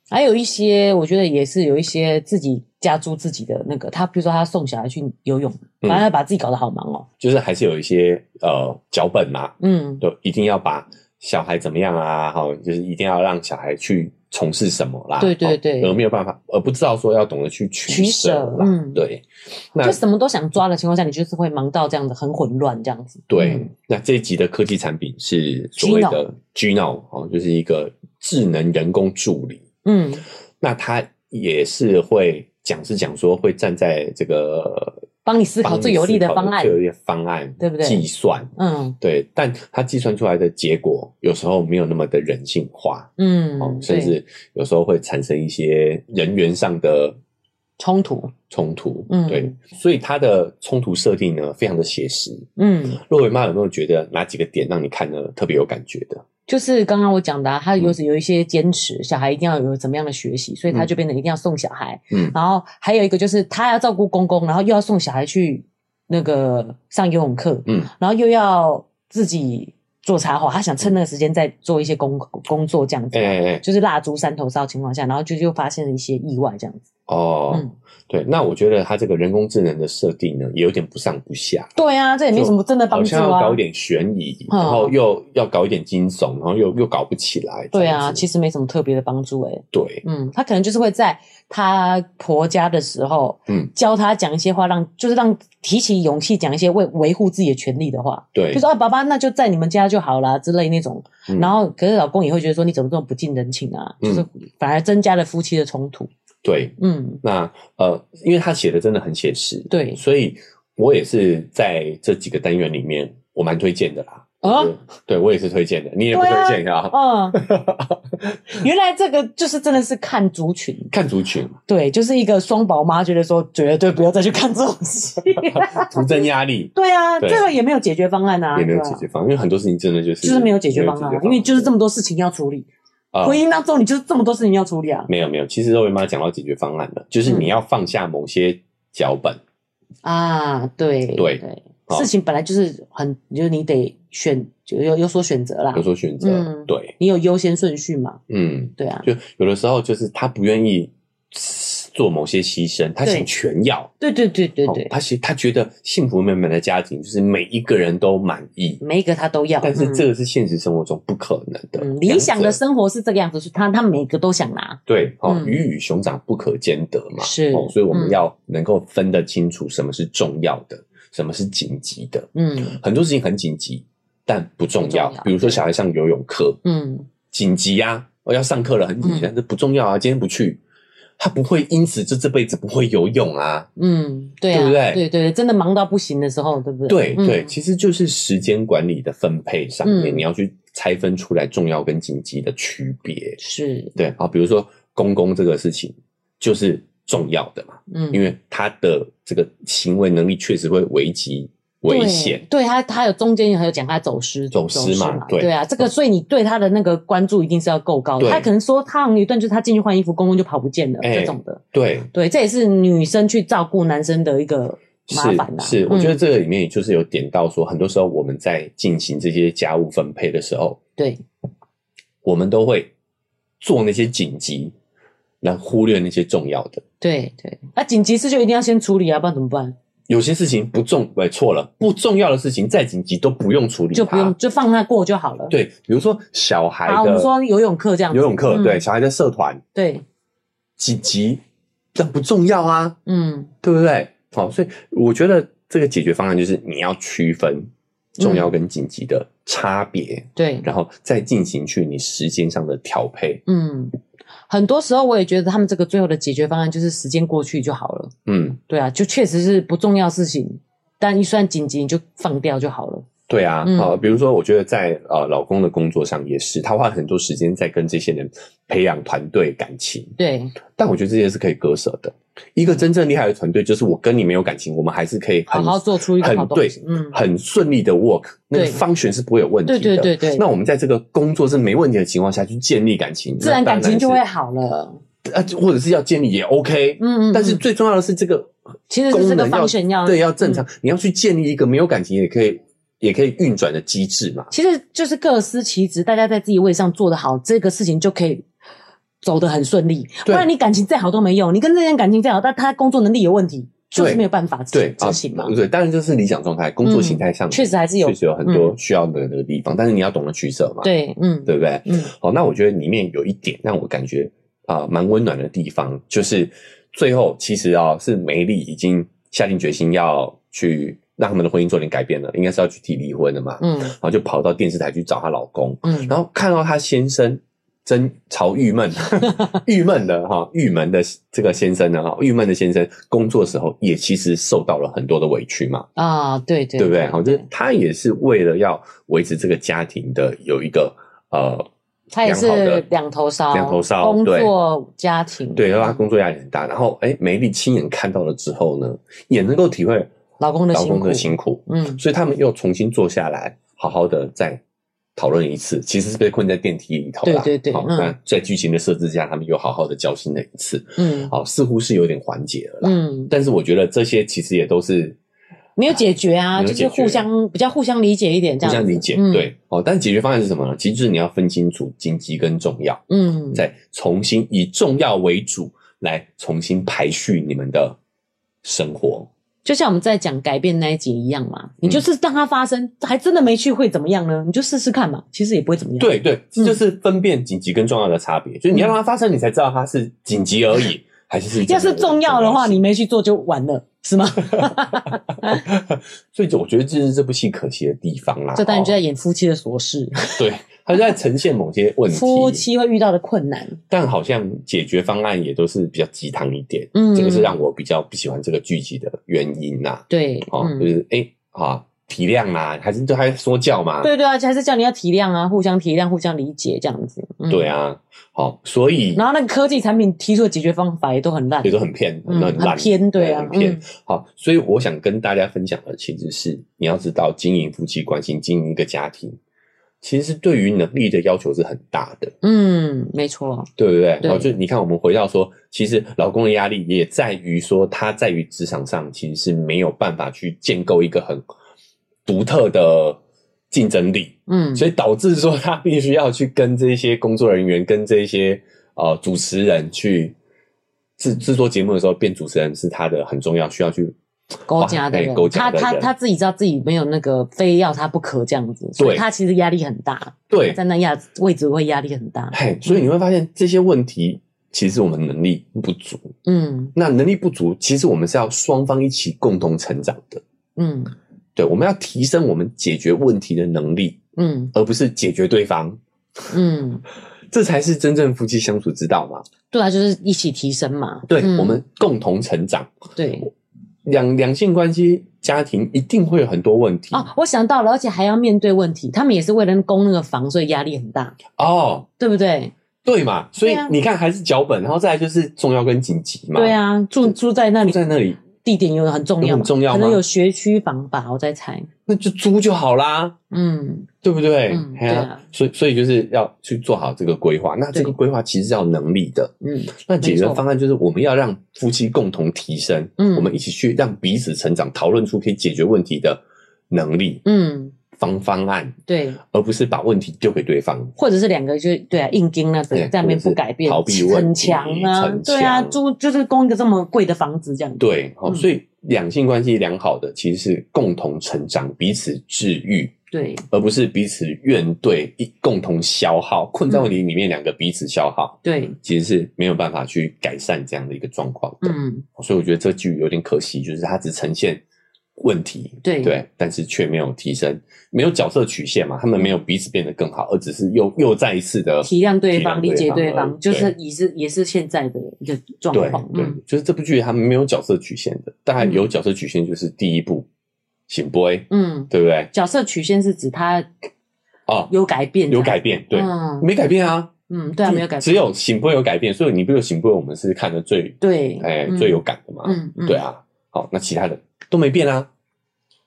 还有一些，我觉得也是有一些自己加诸自己的那个，他比如说他送小孩去游泳，反正他把自己搞得好忙哦。
就是还是有一些呃脚本嘛，嗯，就一定要把小孩怎么样啊，好，就是一定要让小孩去。从事什么啦？
对对对，
而没有办法，而不知道说要懂得去取舍啦。嗯，对，
那就什么都想抓的情况下，你就是会忙到这样子，很混乱这样子。
对，嗯、那这一集的科技产品是所谓的 Gino 哦，就是一个智能人工助理。嗯，那他也是会讲，是讲说会站在这个。
帮你思考最有利的方案，
最有利的方案，对不对？计算，嗯，对，但它计算出来的结果有时候没有那么的人性化，嗯，哦，甚至有时候会产生一些人员上的
冲突，
冲突，嗯，对，所以它的冲突设定呢，非常的写实，嗯，若维妈有没有觉得哪几个点让你看呢特别有感觉的？
就是刚刚我讲的，啊，他有有一些坚持，嗯、小孩一定要有怎么样的学习，所以他就变得一定要送小孩。嗯，然后还有一个就是他要照顾公公，然后又要送小孩去那个上游泳课，嗯，然后又要自己做插画，他想趁那个时间再做一些工工作这样子，欸欸就是蜡烛三头烧的情况下，然后就又发现了一些意外这样子。
哦，嗯。对，那我觉得他这个人工智能的设定呢，也有点不上不下。
对啊，这也没什么真的帮助啊。好像
要搞一点悬疑，嗯、然后又要搞一点惊悚，然后又又搞不起来。
对啊，其实没什么特别的帮助诶、欸。
对，
嗯，他可能就是会在他婆家的时候，嗯，教他讲一些话，让就是让提起勇气讲一些为维护自己的权利的话。
对，
就说啊，爸爸，那就在你们家就好啦之类那种。嗯、然后，可是老公也会觉得说，你怎么这么不近人情啊？嗯、就是反而增加了夫妻的冲突。
对，嗯，那呃，因为他写的真的很写实，
对，
所以我也是在这几个单元里面，我蛮推荐的啦。啊，对，我也是推荐的，你也不推荐啊？嗯，
原来这个就是真的是看族群，
看族群，
对，就是一个双宝妈觉得说绝对不要再去看这种戏，
徒增压力。
对啊，这个也没有解决方案啊，
也没有解决方案，因为很多事情真的就是
就是没有解决方案，因为就是这么多事情要处理。婚姻当中，你就是这么多事情要处理啊？
没有没有，其实肉圆妈讲到解决方案了，就是你要放下某些脚本
啊。对对对，事情本来就是很，就是你得选，就有有所选择啦，
有所选择。对，
你有优先顺序嘛？
嗯，
对啊。
就有的时候，就是他不愿意。做某些牺牲，他想全要。
对对对对对，
他其实他觉得幸福美满的家庭就是每一个人都满意，
每一个他都要。
但是这个是现实生活中不可能的。
理想的生活是这个样子，是他他每个都想拿。
对，哦，鱼与熊掌不可兼得嘛。是，所以我们要能够分得清楚什么是重要的，什么是紧急的。嗯，很多事情很紧急，但不重要。比如说小孩上游泳课，嗯，紧急啊，我要上课了，很紧急，但是不重要啊，今天不去。他不会因此就这辈子不会游泳啊？
嗯，对啊，对不对？对对，真的忙到不行的时候，对不对？
对对，其实就是时间管理的分配上面，你要去拆分出来重要跟紧急的区别。
是
对啊，比如说公公这个事情就是重要的嘛，嗯，因为他的这个行为能力确实会危及。危险，
对他，他有中间还有讲他走失，
走失嘛，对
对啊，这个所以你对他的那个关注一定是要够高的。他可能说他有一段就是他进去换衣服，公公就跑不见了这种的。
对
对，这也是女生去照顾男生的一个麻烦的。
是，我觉得这个里面就是有点到说，很多时候我们在进行这些家务分配的时候，
对，
我们都会做那些紧急，来忽略那些重要的。
对对，那紧急事就一定要先处理啊，不然怎么办？
有些事情不重，哎，错了，不重要的事情再紧急都不用处理，
就不用就放它过就好了。
对，比如说小孩的，
好，我们说游泳课这样子，
游泳课，对，小孩的社团，
对，
紧急但不重要啊，
嗯，
对不对？好，所以我觉得这个解决方案就是你要区分重要跟紧急的差别，
对，
然后再进行去你时间上的调配，
嗯。很多时候我也觉得他们这个最后的解决方案就是时间过去就好了。
嗯，
对啊，就确实是不重要事情，但一算紧急你就放掉就好了。
对啊，啊，比如说，我觉得在呃老公的工作上也是，他花很多时间在跟这些人培养团队感情。
对，
但我觉得这些是可以割舍的。一个真正厉害的团队，就是我跟你没有感情，我们还是可以
好好做出一个很对，
嗯，很顺利的 work，那个 function 是不会有问题的。
对对对对。
那我们在这个工作是没问题的情况下去建立感情，
自然感情就会好了。
啊，或者是要建立也 OK，
嗯嗯。
但是最重要的是这个，
其实是这个 function 要
对要正常，你要去建立一个没有感情也可以。也可以运转的机制嘛，
其实就是各司其职，大家在自己位上做得好，这个事情就可以走得很顺利。不然你感情再好都没用，你跟这些人感情再好，但他工作能力有问题，就是没有办法执执行嘛。
对，当然就是理想状态，工作形态上
确实还是有，
确实有很多需要的那个地方，但是你要懂得取舍嘛。
对，嗯，
对不对？
嗯，
好，那我觉得里面有一点让我感觉啊蛮温暖的地方，就是最后其实啊是梅丽已经下定决心要去。让他们的婚姻做点改变了，应该是要去提离婚的嘛。
嗯，
然后就跑到电视台去找她老公。
嗯，
然后看到她先生真超郁闷，郁闷的哈，郁闷的这个先生呢哈，郁闷的先生工作时候也其实受到了很多的委屈嘛。
啊，对对，
对不对？好，就是他也是为了要维持这个家庭的有一个呃，
他也是两头烧，
两头烧，
工作家庭，
对，然后他工作压力很大。然后哎，梅丽亲眼看到了之后呢，也能够体会。
老公的辛苦，
老公的辛苦，
嗯，
所以他们又重新坐下来，好好的再讨论一次。其实是被困在电梯里头了，
对对对。
好，那在剧情的设置下，他们又好好的交心了一次，
嗯，
好，似乎是有点缓解了啦，
嗯。
但是我觉得这些其实也都是
没有解决啊，就是互相比较互相理解一点，这样
互相理解，对。哦，但解决方案是什么呢？其实就是你要分清楚紧急跟重要，
嗯，
再重新以重要为主来重新排序你们的生活。
就像我们在讲改变那一集一样嘛，你就是让它发生，还真的没去会怎么样呢？你就试试看嘛，其实也不会怎么样。
对对，这就是分辨紧急跟重要的差别，就是你要让它发生，你才知道它是紧急而已，还是是。
要是重要的话，你没去做就完了，是吗？
所以，我觉得这是这部戏可惜的地方啦。
这当然就在演夫妻的琐事。
对。他就在呈现某些问题，
夫妻会遇到的困难，
但好像解决方案也都是比较鸡汤一点。
嗯，
这个是让我比较不喜欢这个剧集的原因呐、啊。
对，
哦，就是哎、欸，啊，体谅啊，还是都还说教嘛？
对对啊，还是叫你要体谅啊，互相体谅，互相理解这样子。嗯、
对啊，好，所以
然后那个科技产品提出的解决方法也都很烂，
也都很偏，很烂、
嗯，很偏，对啊，
很偏、嗯。好，所以我想跟大家分享的其实是，你要知道经营夫妻关系，经营一个家庭。其实对于能力的要求是很大的，
嗯，没错，
对不对？然后就你看，我们回到说，其实老公的压力也在于说，他在于职场上其实是没有办法去建构一个很独特的竞争力，
嗯，
所以导致说他必须要去跟这些工作人员、跟这些呃主持人去制制作节目的时候，变主持人是他的很重要，需要去。
勾家的人，他他他自己知道自己没有那个非要他不可这样子，所以他其实压力很大。
对，
在那压位置会压力很大。
嘿，所以你会发现这些问题其实我们能力不足。
嗯，
那能力不足，其实我们是要双方一起共同成长的。
嗯，
对，我们要提升我们解决问题的能力。
嗯，
而不是解决对方。
嗯，
这才是真正夫妻相处之道嘛。
对啊，就是一起提升嘛。
对，我们共同成长。
对。
两两性关系家庭一定会有很多问题
哦。我想到了，而且还要面对问题，他们也是为了供那个房，所以压力很大
哦，
对不对？
对嘛，所以你看还是脚本，然后再来就是重要跟紧急嘛。
对啊，住住在那里，
住在那里。
地点有很重要，
很重要，
可能有学区房吧，我在猜。
那就租就好啦，
嗯，
对不对？
嗯，对啊。
所以，所以就是要去做好这个规划。那这个规划其实是要能力的，
嗯。
那解决方案就是我们要让夫妻共同提升，嗯，我们一起去让彼此成长，讨论出可以解决问题的能力，嗯。方方案
对，
而不是把问题丢给对方，
或者是两个就对啊，硬盯那个在那边不改变，
逃避问题，
很强啊，对啊，租就是供一个这么贵的房子这样子。
对，好，所以两性关系良好的其实是共同成长，彼此治愈，
对，
而不是彼此怨对，一共同消耗，困在问题里面，两个彼此消耗，
对，
其实是没有办法去改善这样的一个状况的。
嗯，
所以我觉得这剧有点可惜，就是它只呈现。问题
对。
对，但是却没有提升，没有角色曲线嘛，他们没有彼此变得更好，而只是又又再一次的
体谅对方、理解对方，就是也是也是现在的一个状况。
对，嗯、就是这部剧他们没有角色曲线的，大概有角色曲线就是第一部醒波，嗯，对不对？
角色曲线是指他哦。有改变，
有改变，对，
嗯、
没改变啊，
嗯，对啊，没有改变，
只有醒波有改变，所以你不有醒波，我们是看的最
对，
哎，最有感的嘛，
嗯，嗯。
对啊，好，那其他的都没变啊。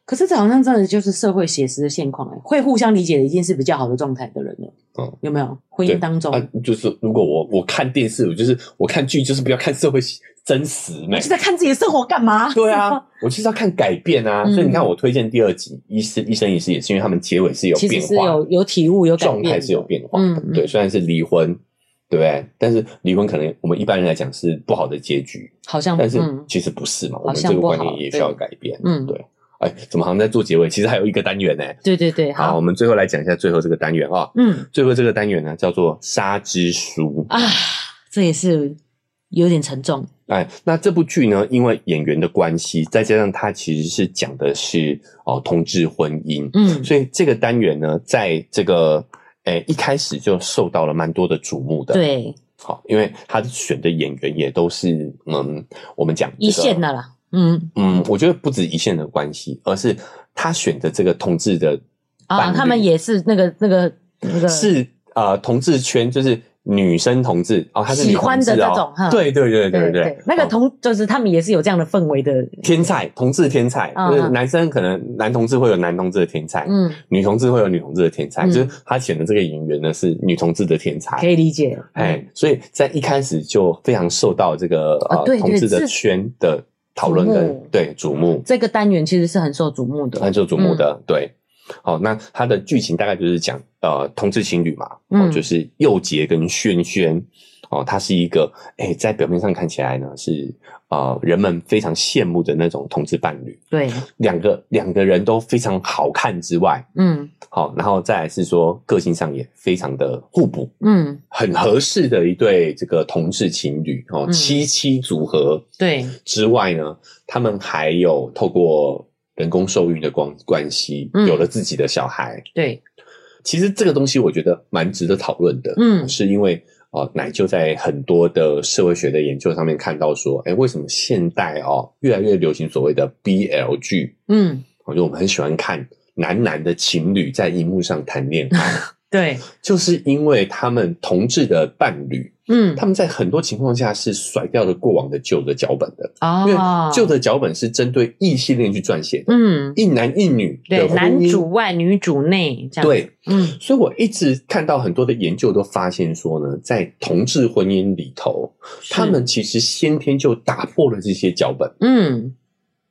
可是这好像真的就是社会写实的现况哎，会互相理解的已经是比较好的状态的人了。嗯，有没有婚姻当中？
啊，就是如果我我看电视，我就是我看剧，就是不要看社会真实嘛。
你是在看自己的生活干嘛？
对啊，我就是要看改变啊。所以你看，我推荐第二集《医师医生医师》也是因为他们结尾是有变化，
其实是有有体悟，有
状态是有变化的。对，虽然是离婚，对不对？但是离婚可能我们一般人来讲是不好的结局，
好像，
但是其实不是嘛。我们这个观念也需要改变。嗯，对。哎，怎么好像在做结尾？其实还有一个单元呢。
对对对，
好，我们最后来讲一下最后这个单元啊。嗯，最后这个单元呢叫做《沙之书》
啊，这也是有点沉重。
哎，那这部剧呢，因为演员的关系，再加上它其实是讲的是哦同志婚姻，嗯，所以这个单元呢，在这个诶一开始就受到了蛮多的瞩目的。
对，
好，因为他选的演员也都是嗯，我们讲
一线的啦。
嗯嗯，我觉得不止一线的关系，而是他选的这个同志的
啊，他们也是那个那个那个
是呃同志圈，就是女生同志哦，他是
喜欢的这种，
对对对对对，
那个同就是他们也是有这样的氛围的。
天才，同志天才，就是男生可能男同志会有男同志的天才，嗯，女同志会有女同志的天才，就是他选的这个演员呢是女同志的天才，
可以理解，
哎，所以在一开始就非常受到这个呃同志的圈的。讨论的对瞩目，
这个单元其实是很受瞩目的，
很受瞩目的。对，好，那它的剧情大概就是讲呃同志情侣嘛，哦，就是佑杰跟轩轩，哦，他是一个诶在表面上看起来呢是呃人们非常羡慕的那种同志伴侣，
对，
两个两个人都非常好看之外，嗯，好，然后再来是说个性上也非常的互补，嗯，很合适的一对这个同志情侣哦，七七组合，
对，
之外呢，他们还有透过人工受孕的关关系，有了自己的小孩，
对，
其实这个东西我觉得蛮值得讨论的，嗯，是因为。哦，奶就在很多的社会学的研究上面看到说，哎，为什么现代哦越来越流行所谓的 BL 剧？嗯，我觉得我们很喜欢看男男的情侣在荧幕上谈恋爱，
对，
就是因为他们同志的伴侣。嗯，他们在很多情况下是甩掉了过往的旧的脚本的。哦，因为旧的脚本是针对异性恋去撰写的，嗯，一男一女的
对，男主外女主内这样，
对，嗯，所以我一直看到很多的研究都发现说呢，在同志婚姻里头，他们其实先天就打破了这些脚本，嗯，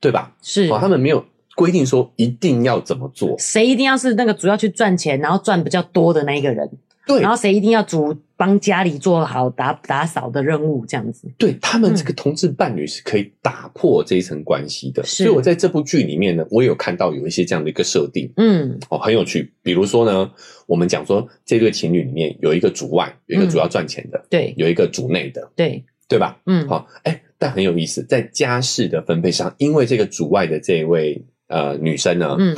对吧？
是，
他们没有规定说一定要怎么做，
谁一定要是那个主要去赚钱，然后赚比较多的那一个人。
对，
然后谁一定要主帮家里做好打打扫的任务，这样子。
对，他们这个同志伴侣是可以打破这一层关系的，所以我在这部剧里面呢，我有看到有一些这样的一个设定，嗯，哦，很有趣。比如说呢，我们讲说这对情侣里面有一个主外，有一个主要赚钱的，
对，
有一个主内的，
对，
对吧？嗯，好，哎，但很有意思，在家事的分配上，因为这个主外的这一位呃女生呢，嗯，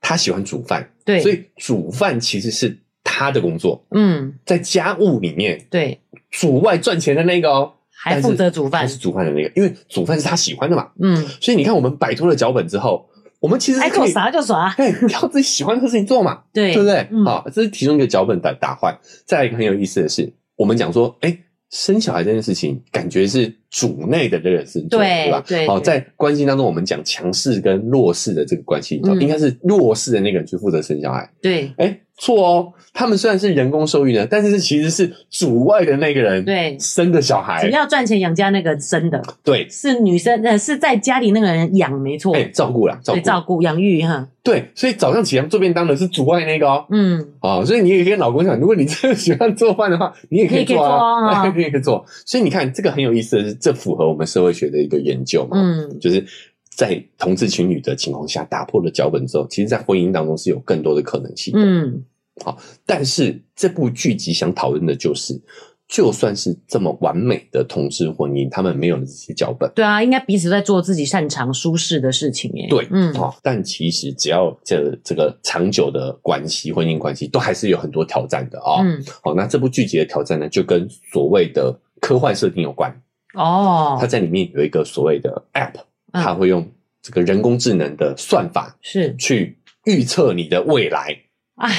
她喜欢煮饭，
对，
所以煮饭其实是。她的工作，嗯，在家务里面，
对，
主外赚钱的那个哦，
还负责煮饭，
他是煮饭的那个，因为煮饭是他喜欢的嘛。
嗯，
所以你看，我们摆脱了脚本之后，我们其实
爱做啥就啥，
对，挑自己喜欢的事情做嘛，
对，
对不对？
嗯、
好，这是其中一个脚本打打坏。再来一个很有意思的是，我们讲说，哎。生小孩这件事情，感觉是主内的这个事情，对，对吧？
对，
好，在关系当中，我们讲强势跟弱势的这个关系，嗯、应该是弱势的那个人去负责生小孩。
对，
哎。错哦，他们虽然是人工受孕的，但是其实是主外的那个人对。生的小孩，
只要赚钱养家那个生的，
对，
是女生呃是在家里那个人养没错，
哎，照顾啦，照顾。
照顾养育哈，
对，所以早上起床做便当的是主外那个哦，
嗯，
哦，所以你也可以跟老公讲，如果你真的喜欢做饭的话，你也可以做啊，你也可以做，所以你看这个很有意思的是，这符合我们社会学的一个研究嘛，嗯，就是在同志情侣的情况下打破了脚本之后，其实，在婚姻当中是有更多的可能性的，嗯。好，但是这部剧集想讨论的就是，就算是这么完美的同志婚姻，他们没有了这些脚本。
对啊，应该彼此在做自己擅长、舒适的事情耶。
对，嗯，好，但其实只要这这个长久的关系、婚姻关系，都还是有很多挑战的啊。嗯，好，那这部剧集的挑战呢，就跟所谓的科幻设定有关。哦，它在里面有一个所谓的 App，它会用这个人工智能的算法是去预测你的未来。
哎。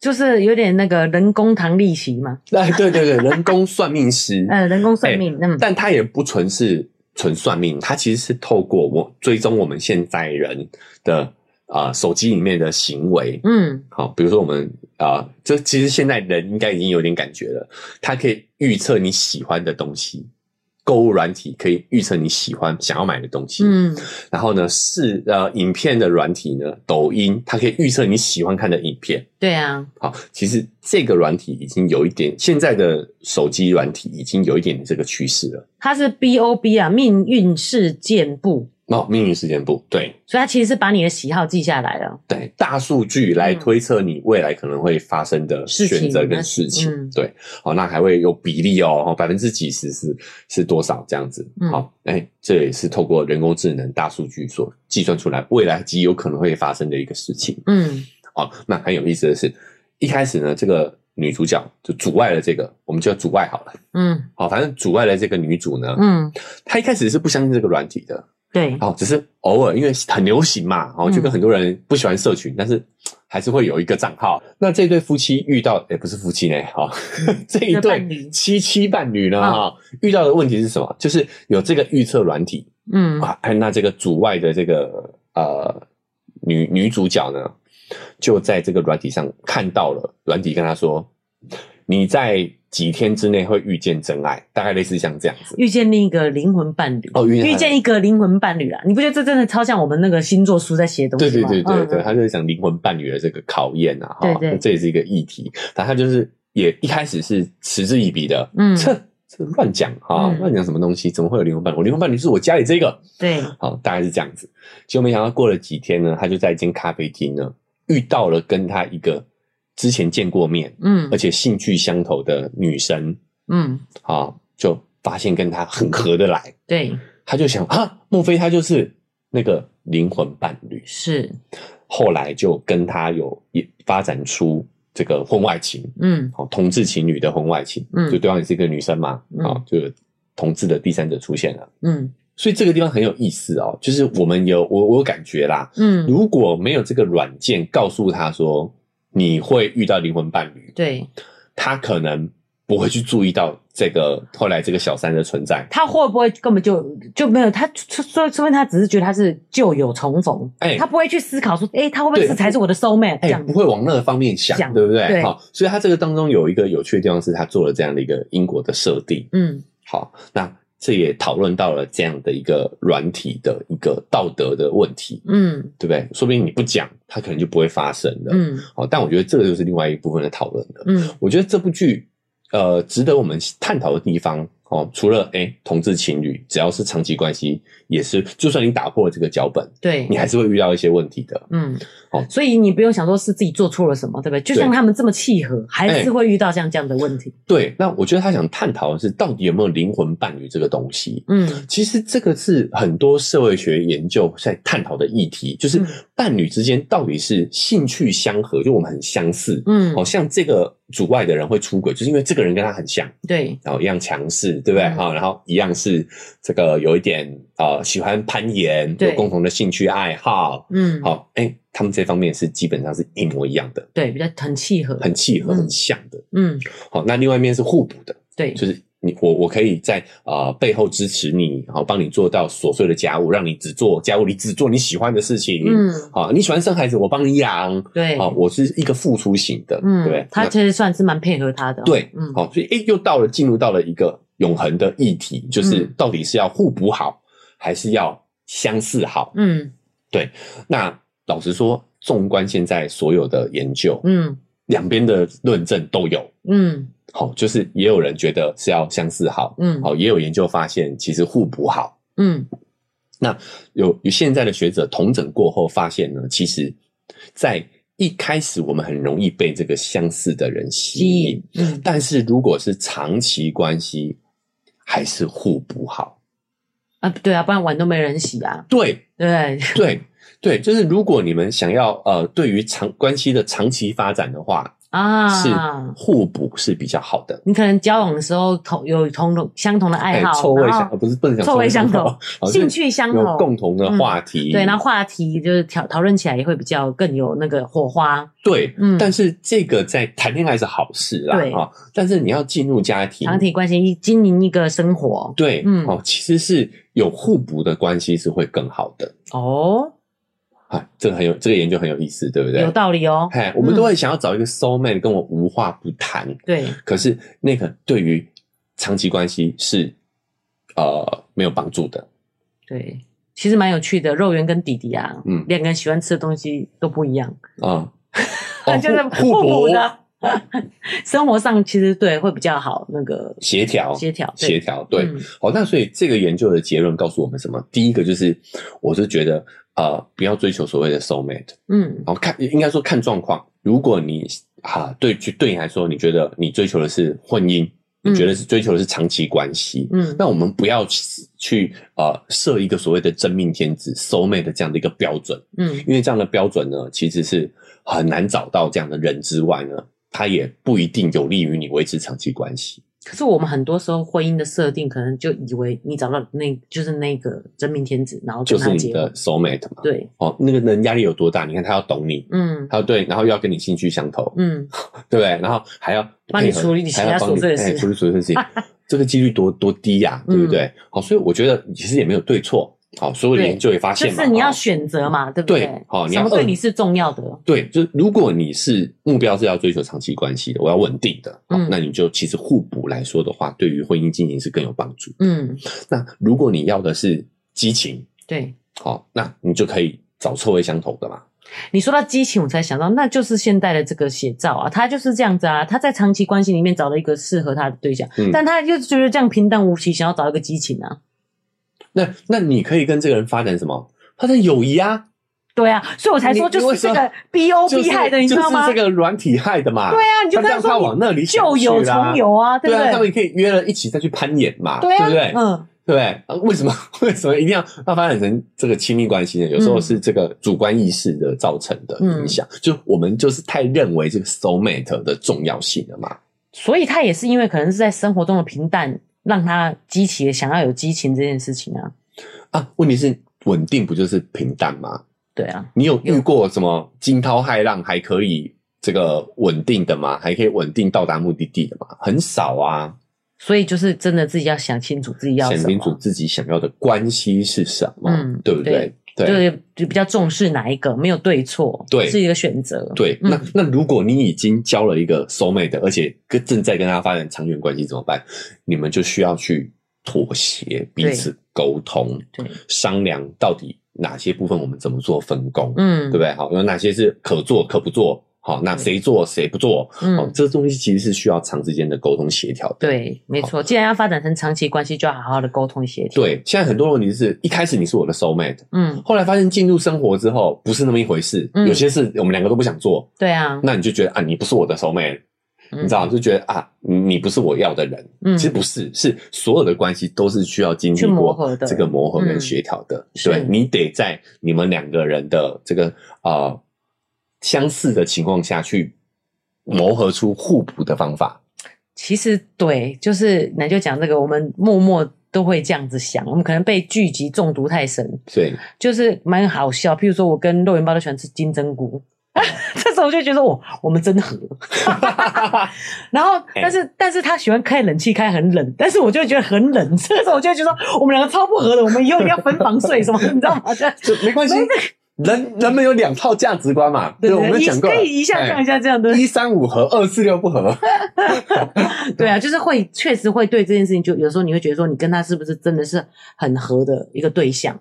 就是有点那个人工糖利息嘛，
哎，对对对，人工算命师，
嗯，人工算命，嗯，
但他也不纯是纯算命，他其实是透过我追踪我们现在人的啊、呃、手机里面的行为，嗯，好，比如说我们啊、呃，这其实现在人应该已经有点感觉了，他可以预测你喜欢的东西。购物软体可以预测你喜欢想要买的东西，嗯，然后呢是呃影片的软体呢，抖音它可以预测你喜欢看的影片，
对啊，
好，其实这个软体已经有一点，现在的手机软体已经有一点这个趋势了。
它是 B O B 啊，命运事件簿。
哦，命运事件簿，对，
所以它其实是把你的喜好记下来了，
对，大数据来推测你未来可能会发生的选择跟事情，嗯、对，好，那还会有比例哦，百分之几十是是多少这样子，好，哎、这也是透过人工智能大数据所计算出来未来极有可能会发生的一个事情，嗯，哦，那很有意思的是，一开始呢，这个女主角就主外了这个，我们就叫主外好了，嗯，好，反正主外的这个女主呢，嗯，她一开始是不相信这个软体的。
对，
哦，只是偶尔，因为很流行嘛，哦，就跟很多人不喜欢社群，嗯、但是还是会有一个账号。那这对夫妻遇到，也、欸、不是夫妻呢，哈、哦，这一对七妻伴侣呢，哈、哦，遇到的问题是什么？就是有这个预测软体，嗯。啊，那这个主外的这个呃女女主角呢，就在这个软体上看到了软体跟他说，你在。几天之内会遇见真爱，大概类似像这样子，
遇见另一个灵魂伴侣哦，遇见，一个灵魂伴侣啊！你不觉得这真的超像我们那个星座书在写东西吗？
对对对对对，他就是讲灵魂伴侣的这个考验啊，哈，对对，这也是一个议题。但他就是也一开始是嗤之以鼻的，嗯，这这乱讲哈，乱讲什么东西？怎么会有灵魂伴侣？我灵魂伴侣是我家里这个，
对，
好，大概是这样子。结果没想到过了几天呢，他就在一间咖啡厅呢遇到了跟他一个之前见过面，嗯，而且兴趣相投的女生。嗯，啊，就发现跟他很合得来，
对，
他就想啊，莫非他就是那个灵魂伴侣？
是，
后来就跟他有也发展出这个婚外情，嗯，好，同志情侣的婚外情，嗯，就对方也是一个女生嘛，啊、嗯，就同志的第三者出现了，嗯，所以这个地方很有意思哦，就是我们有我我有感觉啦，嗯，如果没有这个软件告诉他说你会遇到灵魂伴侣，
对，
他可能。不会去注意到这个后来这个小三的存在，
他会不会根本就就没有？他说说，他只是觉得他是旧友重逢，哎、欸，他不会去思考说，哎、欸，他会不会是才是我的 soul mate？哎、欸，
不会往那个方面想，想对不对？好，所以他这个当中有一个有趣的地方是他做了这样的一个因果的设定，嗯，好，那这也讨论到了这样的一个软体的一个道德的问题，嗯，对不对？说不定你不讲，它可能就不会发生了，嗯，好，但我觉得这个就是另外一部分的讨论了，嗯，我觉得这部剧。呃，值得我们探讨的地方哦，除了诶同志情侣，只要是长期关系，也是，就算你打破了这个脚本，
对，
你还是会遇到一些问题的。嗯，
哦，所以你不用想说是自己做错了什么，对不对？就像他们这么契合，还是会遇到像这样的问题。
对，那我觉得他想探讨的是，到底有没有灵魂伴侣这个东西？嗯，其实这个是很多社会学研究在探讨的议题，就是伴侣之间到底是兴趣相合，就我们很相似，嗯，好像这个。主外的人会出轨，就是因为这个人跟他很像，
对，
然后一样强势，对不对？哈、嗯，然后一样是这个有一点呃喜欢攀岩，有共同的兴趣爱好，嗯，好，哎，他们这方面是基本上是一模一样的，
对，比较很契合，
很契合，很像的，嗯，好，那另外一面是互补的，
对，
就是。你我我可以在呃背后支持你，然后帮你做到琐碎的家务，让你只做家务，你只做你喜欢的事情。嗯，好，你喜欢生孩子，我帮你养。
对，
好，我是一个付出型的。嗯，对，
他其实算是蛮配合他的。
对，嗯，好，所以诶，又到了进入到了一个永恒的议题，就是到底是要互补好，还是要相似好？嗯，对。那老实说，纵观现在所有的研究，嗯，两边的论证都有。嗯。好，就是也有人觉得是要相似好，嗯，好，也有研究发现其实互补好，嗯，那有有现在的学者同整过后发现呢，其实，在一开始我们很容易被这个相似的人吸引，嗯，但是如果是长期关系，还是互补好。
啊，对啊，不然碗都没人洗啊，
对。
对。
对对，就是如果你们想要呃，对于长关系的长期发展的话。啊，是互补是比较好的。
你可能交往的时候同有同同相同的爱好，
臭味相不是不能讲
臭味相投，兴趣相同，
有共同的话题。
对，那话题就是讨讨论起来也会比较更有那个火花。
对，嗯。但是这个在谈恋爱是好事啦，对啊。但是你要进入家庭，
长期关系，经营一个生活，
对，嗯，哦，其实是有互补的关系是会更好的哦。啊，这个很有，这个研究很有意思，对不对？
有道理哦。
哎，我们都会想要找一个 soul mate 跟我无话不谈。
对。
可是那个对于长期关系是呃没有帮助的。
对，其实蛮有趣的。肉圆跟弟弟啊，嗯，两个人喜欢吃的东西都不一样啊，就是互补的。生活上其实对会比较好，那个
协调、
协调、
协调。对，好，那所以这个研究的结论告诉我们什么？第一个就是，我是觉得。呃，不要追求所谓的 soul mate，嗯，然后看应该说看状况。如果你哈对对你来说，你觉得你追求的是婚姻，嗯、你觉得是追求的是长期关系，嗯，那我们不要去呃设一个所谓的真命天子 soul mate 的这样的一个标准，嗯，因为这样的标准呢，其实是很难找到这样的人之外呢，它也不一定有利于你维持长期关系。
可是我们很多时候婚姻的设定，可能就以为你找到那就是那个真命天子，然后
就是你的 soul mate 嘛。
对，
哦，那个人压力有多大？你看他要懂你，嗯，他要对，然后又要跟你兴趣相投，嗯，对不对？然后还要
帮你处理你其他琐碎的事，
处理琐碎的事情，这个几率多多低呀，对不对？好，所以我觉得其实也没有对错。好，所有的研究也发现嘛，
就是你要选择嘛，对不对？好，你要对你是重要的。
对，就是如果你是目标是要追求长期关系的，我要稳定的，嗯，那你就其实互补来说的话，对于婚姻经营是更有帮助。嗯，那如果你要的是激情，
对，
好，那你就可以找臭味相投的嘛。
你说到激情，我才想到，那就是现代的这个写照啊，他就是这样子啊，他在长期关系里面找了一个适合他的对象，但他就觉得这样平淡无奇，想要找一个激情啊。
那那你可以跟这个人发展什么？发展友谊啊，
对啊，所以我才说就是这个 B O B 害的，你知道吗？
就是这个软体害的嘛。
对啊，你就让他往那里旧友重游啊，对不对？
他们可以约了一起再去攀岩嘛，对不对？嗯，对？为什么 为什么一定要要发展成这个亲密关系呢？有时候是这个主观意识的造成的影响，就我们就是太认为这个 soul mate 的重要性了嘛。
所以他也是因为可能是在生活中的平淡。让他激起想要有激情这件事情啊
啊！问题是稳定不就是平淡吗？
对啊，
你有遇过什么惊涛骇浪还可以这个稳定的吗？还可以稳定到达目的地的吗？很少啊。
所以就是真的自己要想清楚自己要
想清楚自己想要的关系是什么，嗯，对不对？对，
就是就比较重视哪一个，没有对错，
对，
是一个选择。
对，嗯、那那如果你已经交了一个 soul mate，而且跟正在跟他发展长远关系怎么办？你们就需要去妥协，彼此沟通，对，商量到底哪些部分我们怎么做分工，嗯，对不对？好，有哪些是可做可不做。好，那谁做谁不做？嗯，这东西其实是需要长时间的沟通协调的。
对，没错。既然要发展成长期关系，就要好好的沟通协调。
对，现在很多问题是一开始你是我的 soul mate，嗯，后来发现进入生活之后不是那么一回事，有些事我们两个都不想做。对啊，那你就觉得啊，你不是我的 soul mate，你知道，就觉得啊，你不是我要的人。嗯，其实不是，是所有的关系都是需要经历过这个磨合跟协调的。对，你得在你们两个人的这个啊。相似的情况下去磨合出互补的方法。
其实对，就是那就讲这个，我们默默都会这样子想，我们可能被聚集中毒太深，
对，
就是蛮好笑。譬如说我跟肉圆包都喜欢吃金针菇。这时候我就觉得我我们真合，然后 但是但是他喜欢开冷气开很冷，但是我就觉得很冷。这个时候我就觉得说我们两个超不合的，我们以后要分房睡什么，你知道吗？这
没关系，人人们有两套价值观嘛，对，我们讲过，
可以一下讲一下这样的，
一三五合，二四六不合。
对啊，就是会确实会对这件事情，就有时候你会觉得说你跟他是不是真的是很合的一个对象。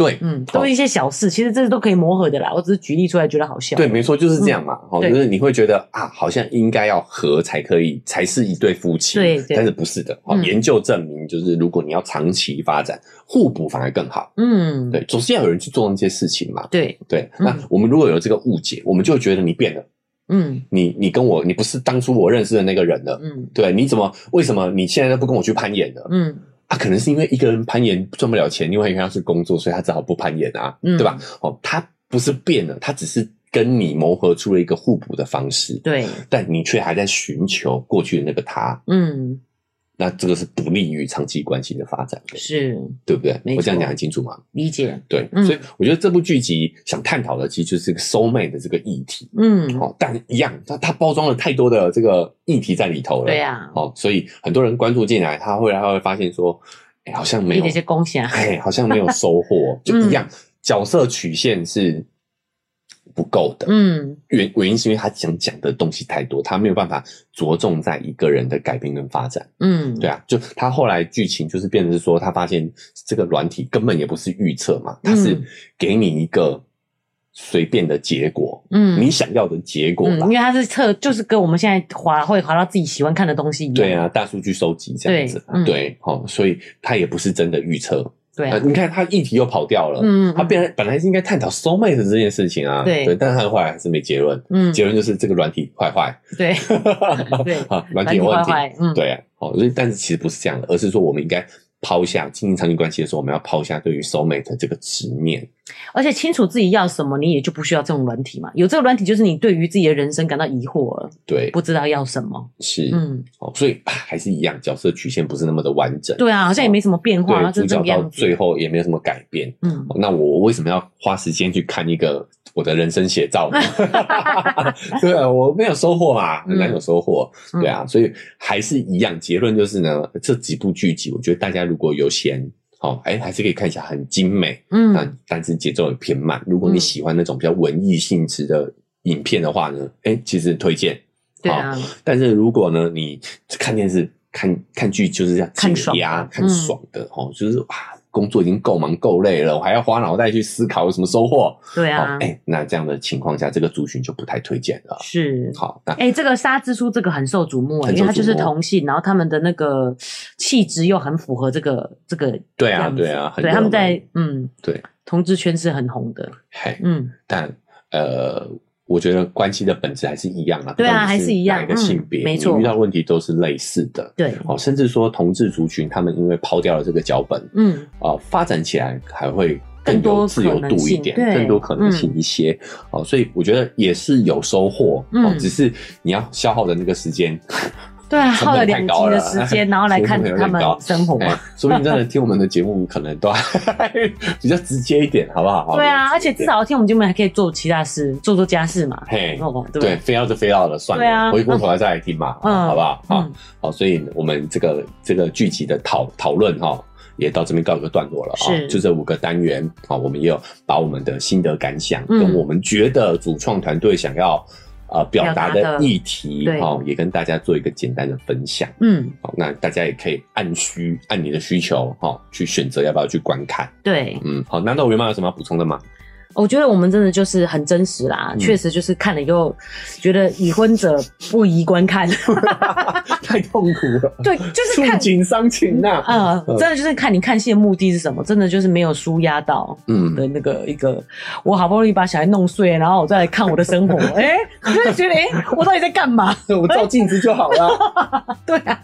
对，
嗯，都是一些小事，其实这是都可以磨合的啦。我只是举例出来，觉得好笑。
对，没错，就是这样嘛。好，就是你会觉得啊，好像应该要和才可以，才是一对夫妻。
对，
但是不是的。好，研究证明，就是如果你要长期发展，互补反而更好。嗯，对，总是要有人去做那些事情嘛。
对
对，那我们如果有这个误解，我们就会觉得你变了。嗯，你你跟我，你不是当初我认识的那个人了。嗯，对，你怎么为什么你现在都不跟我去攀岩了？嗯。他、啊、可能是因为一个人攀岩赚不了钱，另外一个人是工作，所以他只好不攀岩啊，嗯、对吧？哦，他不是变了，他只是跟你磨合出了一个互补的方式，
对，
但你却还在寻求过去的那个他，嗯。那这个是不利于长期关系的发展的，
是
对不对？我这样讲很清楚吗？
理解。
对，所以我觉得这部剧集想探讨的其实就是这个 soul mate 的这个议题。嗯，好，但一样，它它包装了太多的这个议题在里头了。
对呀，
哦，所以很多人关注进来，他会他会发现说，哎，好像没有
一些贡献，
哎，好像没有收获，就一样，角色曲线是。不够的，嗯，原原因是因为他想讲的东西太多，他没有办法着重在一个人的改变跟发展，嗯，对啊，就他后来剧情就是变成是说，他发现这个软体根本也不是预测嘛，他是给你一个随便的结果，嗯，你想要的结果吧，
因为它是测，就是跟我们现在滑会滑到自己喜欢看的东西一样，
对啊，大数据收集这样子，对，好，所以它也不是真的预测。
对、啊。呃，
你看他议题又跑掉了，嗯，他本来本来是应该探讨 soul mate 这件事情啊，
对，
对，但是他后来还是没结论，嗯，结论就是这个软体坏坏，
对，对，
啊，软体有问题，嗯，对啊，哦，所以但是其实不是这样的，而是说我们应该。抛下经营长期关系的时候，我们要抛下对于 soul mate 这个执念，
而且清楚自己要什么，你也就不需要这种软体嘛。有这个软体，就是你对于自己的人生感到疑惑了，
对，
不知道要什么，
是，嗯，哦，所以还是一样，角色曲线不是那么的完整，
对啊，好像也没什么变化，
哦、对，主角到最后也没有什么改变，嗯，那我为什么要花时间去看一个？我的人生写照，对啊，我没有收获嘛，很难有收获，嗯、对啊，所以还是一样，结论就是呢，这几部剧集，我觉得大家如果有闲，哦，哎，还是可以看一下，很精美，嗯，但但是节奏很偏慢。如果你喜欢那种比较文艺性质的影片的话呢，哎，其实推荐，
对啊，
但是如果呢，你看电视看看剧就是这样解压看爽的，哦，就是哇。工作已经够忙够累了，我还要花脑袋去思考有什么收获？
对啊，
哎、欸，那这样的情况下，这个族群就不太推荐了。
是，
好，
哎、欸，这个沙之书这个很受瞩目，因为它就是同性，然后他们的那个气质又很符合这个这个。
对啊，对啊，
对，他们在嗯，
对，
同志圈是很红的。
嘿，嗯，但呃。我觉得关系的本质还是一样啊，
对啊，还是一样，哪
一个性别，没错，遇到问题都是类似的，
对，
哦，甚至说同志族群，他们因为抛掉了这个脚本，嗯，啊，发展起来还会更有自由度一点，更多可能性一些，哦，所以我觉得也是有收获，哦，只是你要消耗的那个时间。
对啊，耗了两集的时间，然后来看他们 生活，
说不定真的听我们的节目，可能都还比较直接一点，好不好？
对啊，而且至少听我们节目还可以做其他事，做做家事嘛。嘿，
对，非要就非要的，算了。对啊，回过头来再来听嘛，嗯好不好？好，好，所以我们这个这个剧集的讨讨论哈，也到这边告一个段落了啊。就这五个单元啊，我们也有把我们的心得感想，跟我们觉得主创团队想要。呃，表达的议题哈，也跟大家做一个简单的分享。嗯，好，那大家也可以按需按你的需求哈，去选择要不要去观看。
对，
嗯，好，难道我原本有什么要补充的吗？
我觉得我们真的就是很真实啦，确实就是看了以后觉得已婚者不宜观看，
太痛苦了。
对，就是看
景伤情呐。
嗯，真的就是看你看戏的目的是什么，真的就是没有舒压到嗯的那个一个，我好不容易把小孩弄碎，然后我再来看我的生活，哎，就觉得哎，我到底在干嘛？
我照镜子就好了。
对啊。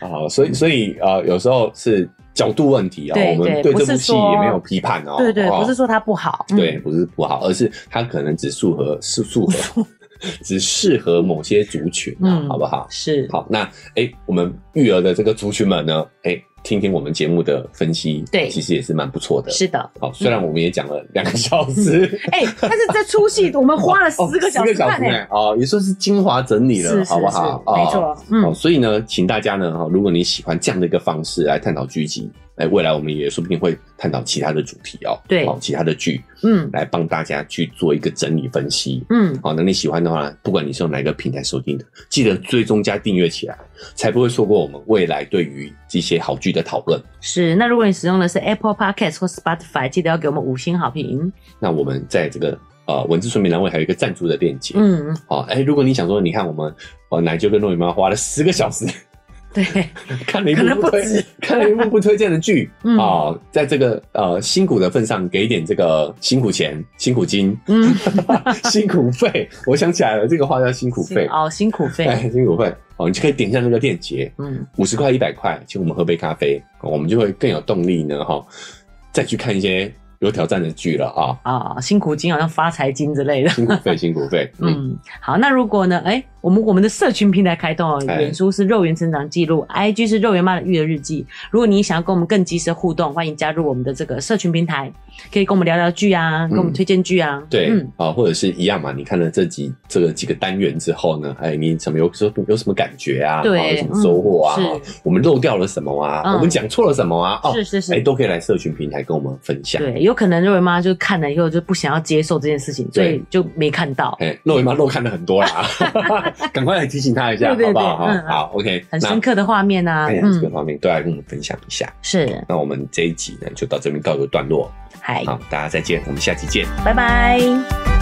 啊，所以所以啊，有时候是。角度问题啊，我们对这部戏也没有批判哦。
对对，不是说它不好，
对，不是不好，而是它可能只适合是适合 只适合某些族群啊，嗯、好不好？
是。
好，那哎、欸，我们育儿的这个族群们呢，哎、欸。听听我们节目的分析，
对，
其实也是蛮不错的。
是的，
好，虽然我们也讲了两个小时，
哎，但是这出戏 我们花了十个小时看呢，
哦，也算是精华整理了，好不好？
没错，
嗯，所以呢，请大家呢，哈，如果你喜欢这样的一个方式来探讨剧集。哎，未来我们也说不定会探讨其他的主题哦，
对，
好，其他的剧，
嗯，
来帮大家去做一个整理分析，
嗯，
好，那你喜欢的话，不管你是用哪个平台收听的，记得追踪加订阅起来，才不会错过我们未来对于这些好剧的讨论。
是，那如果你使用的是 Apple Podcast 或 Spotify，记得要给我们五星好评。
那我们在这个呃文字说明栏位还有一个赞助的链接，
嗯，
好，哎，如果你想说，你看我们呃奶舅跟糯米妈花了十个小时。
对，
看了一部不推，不 看了一部不推荐的剧 啊、在这个呃辛苦的份上，给一点这个辛苦钱、辛苦金、
嗯，
辛苦费。我想起来了，这个话叫辛苦费
哦，辛苦费，
哎，辛苦费。哦，你就可以点一下那个链接，
嗯，
五十块、一百块，请我们喝杯咖啡，我们就会更有动力呢，哈、哦，再去看一些。有挑战的剧了啊
啊！辛苦金好像发财金之类的，
辛苦费，辛苦费。
嗯，嗯，好，那如果呢？哎、欸，我们我们的社群平台开通哦，脸书是肉圆成长记录，IG 是肉圆妈的育儿日记。如果你想要跟我们更及时互动，欢迎加入我们的这个社群平台，可以跟我们聊聊剧啊，嗯、跟我们推荐剧啊。
对，嗯啊，或者是一样嘛。你看了这几这个几个单元之后呢，哎，你什么有什有什么感觉啊？
对，
有什么收获啊？
嗯、
我们漏掉了什么啊？嗯、我们讲错了什么啊？哦，
是是是，
哎，都可以来社群平台跟我们分享。
对，有可能肉圆妈就。看了以后就不想要接受这件事情，所以就没看到。
哎，肉圆妈漏看了很多啦，赶快来提醒她一下，好不好？
嗯、
好，OK，
很深刻的画面啊，
哎呀，这个方面都来跟我们分享一下。
是，
那我们这一集呢，就到这边告一个段落。
嗨，
好，大家再见，我们下期见，
拜拜。